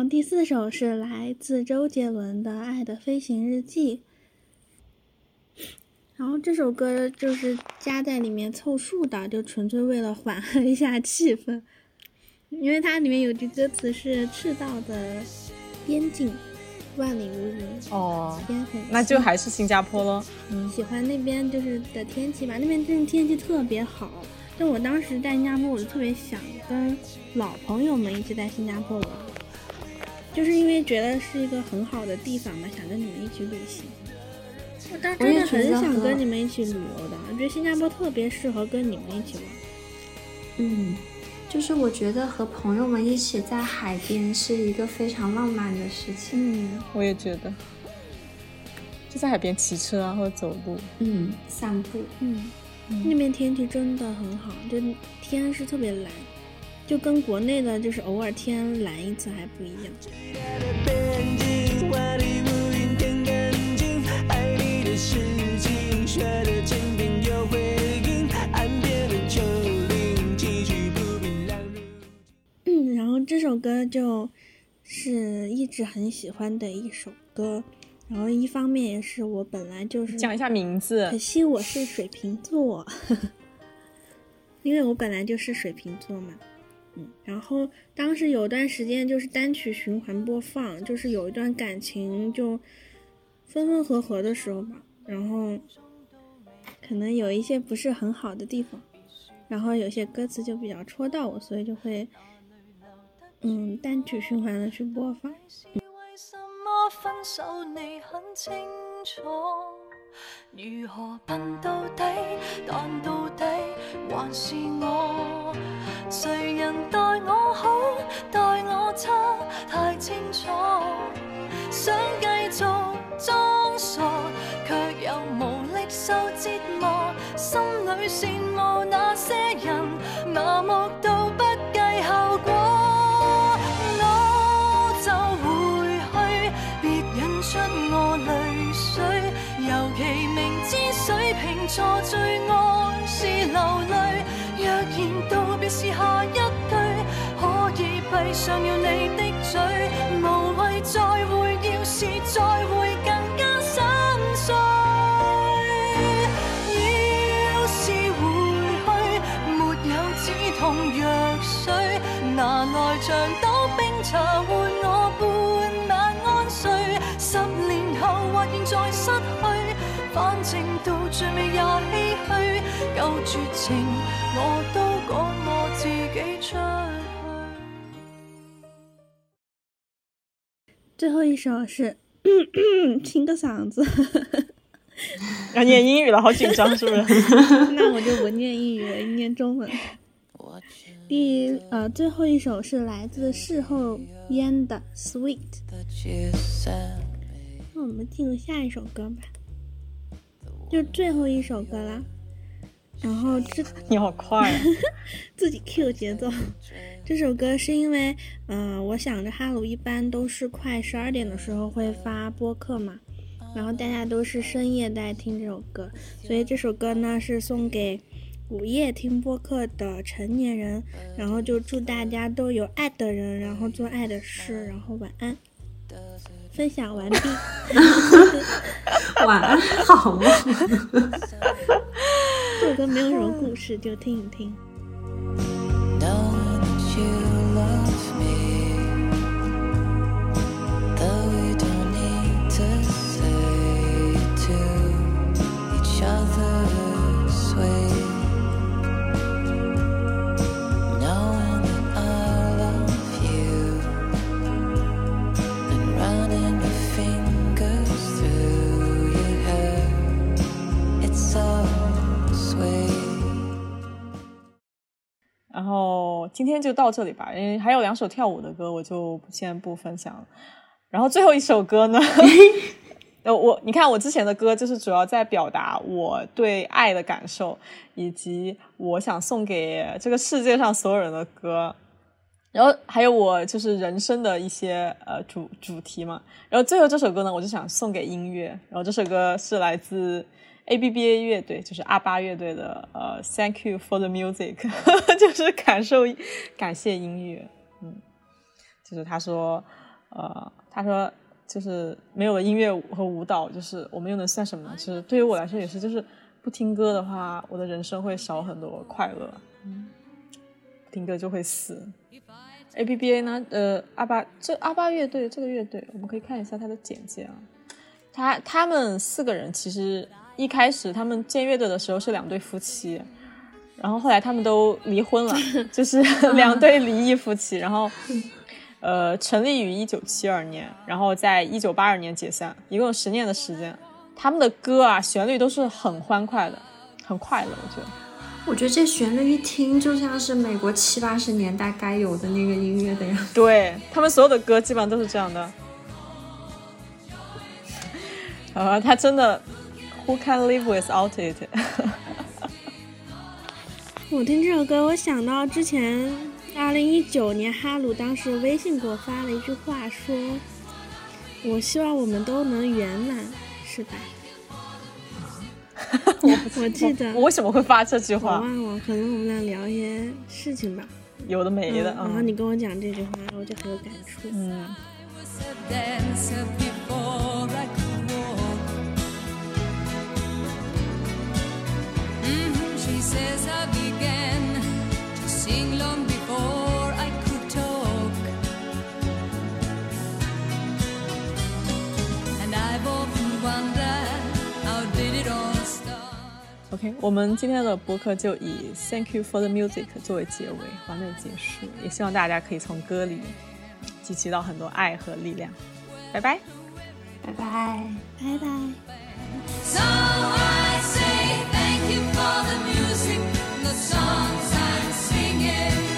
后第四首是来自周杰伦的《爱的飞行日记》，然后这首歌就是加在里面凑数的，就纯粹为了缓和一下气氛，因为它里面有句歌词是“赤道的边境，万里无云”，哦，那就还是新加坡咯。喜欢那边就是的天气吧，那边真的天气特别好。就我当时在新加坡，我就特别想跟老朋友们一起在新加坡玩，就是因为觉得是一个很好的地方嘛，想跟你们一起旅行。我当时真的很想跟你们一起旅游的，我觉得新加坡特别适合跟你们一起玩。嗯，就是我觉得和朋友们一起在海边是一个非常浪漫的事情。嗯，我也觉得，就在海边骑车啊，或者走路。嗯，散步。嗯，那边天气真的很好，就天是特别蓝，就跟国内的就是偶尔天蓝一次还不一样。边境，万里无云天干净，爱你的事情，雪的坚定有回应，岸边的丘陵，崎岖不平，浪如歌就是一直很喜欢的一首歌，然后一方面也是我本来就是讲一下名字可。惜我是水瓶座，因为我本来就是水瓶座嘛。嗯，然后当时有段时间就是单曲循环播放，就是有一段感情就分分合合的时候吧，然后可能有一些不是很好的地方，然后有些歌词就比较戳到我，所以就会嗯单曲循环的去播放。分手你很清楚？如何笨到底？但到底还是我。谁人待我好，待我差，太清楚。想繼續裝傻，卻又無力受折磨。心里羨慕那些人，麻木到不計後果。我就回去，別引出我淚水。尤其明知水瓶座最愛下一句，可以闭上了你的嘴，无谓再会，要是再会更加心碎。要是回去，没有止痛药水，拿来长岛冰茶换我半晚安睡。十年后或现在失，反正到最尾也唏嘘。夠絕情，我都趕我自己出去。最后一首是 清个嗓子，要念英语了，好紧张，是不是？那我就不念英语，了念中文。第呃最后一首是来自事后烟的《Sweet》，那我们进入下一首歌吧，就最后一首歌啦。然后这 你好快、啊，自己 Q 节奏。这首歌是因为，呃，我想着哈鲁一般都是快十二点的时候会发播客嘛，然后大家都是深夜在听这首歌，所以这首歌呢是送给午夜听播客的成年人，然后就祝大家都有爱的人，然后做爱的事，然后晚安。分享完毕。晚安，好梦。这首歌没有什么故事，就听一听。今天就到这里吧，因为还有两首跳舞的歌，我就先不分享了。然后最后一首歌呢，呃，我你看我之前的歌就是主要在表达我对爱的感受，以及我想送给这个世界上所有人的歌。然后还有我就是人生的一些呃主主题嘛。然后最后这首歌呢，我就想送给音乐。然后这首歌是来自 A B B A 乐队，就是阿巴乐队的呃 Thank you for the music，就是感受感谢音乐。嗯，就是他说呃他说就是没有了音乐和舞蹈，就是我们又能算什么呢？其实对于我来说也是，就是不听歌的话，我的人生会少很多快乐。嗯，听歌就会死。A B B A 呢？呃，阿巴这阿巴乐队这个乐队，我们可以看一下它的简介啊。他他们四个人其实一开始他们建乐队的时候是两对夫妻，然后后来他们都离婚了，就是 两对离异夫妻。然后呃，成立于一九七二年，然后在一九八二年解散，一共有十年的时间。他们的歌啊，旋律都是很欢快的，很快乐，我觉得。我觉得这旋律一听就像是美国七八十年代该有的那个音乐的样子。对他们所有的歌基本上都是这样的。呃，他真的，Who can live without it？我听这首歌，我想到之前二零一九年哈鲁当时微信给我发了一句话，说：“我希望我们都能圆满，是吧？” 我我记得我为什么会发这句话我话？忘了，可能我们俩聊一些事情吧。有的没的。然后你跟我讲这句话，我就很有感触。嗯，OK，我们今天的播客就以 Thank you for the music 作为结尾，完美结束。也希望大家可以从歌里汲取到很多爱和力量。拜拜，拜拜，拜拜。Thank you for the music, the songs I'm singing.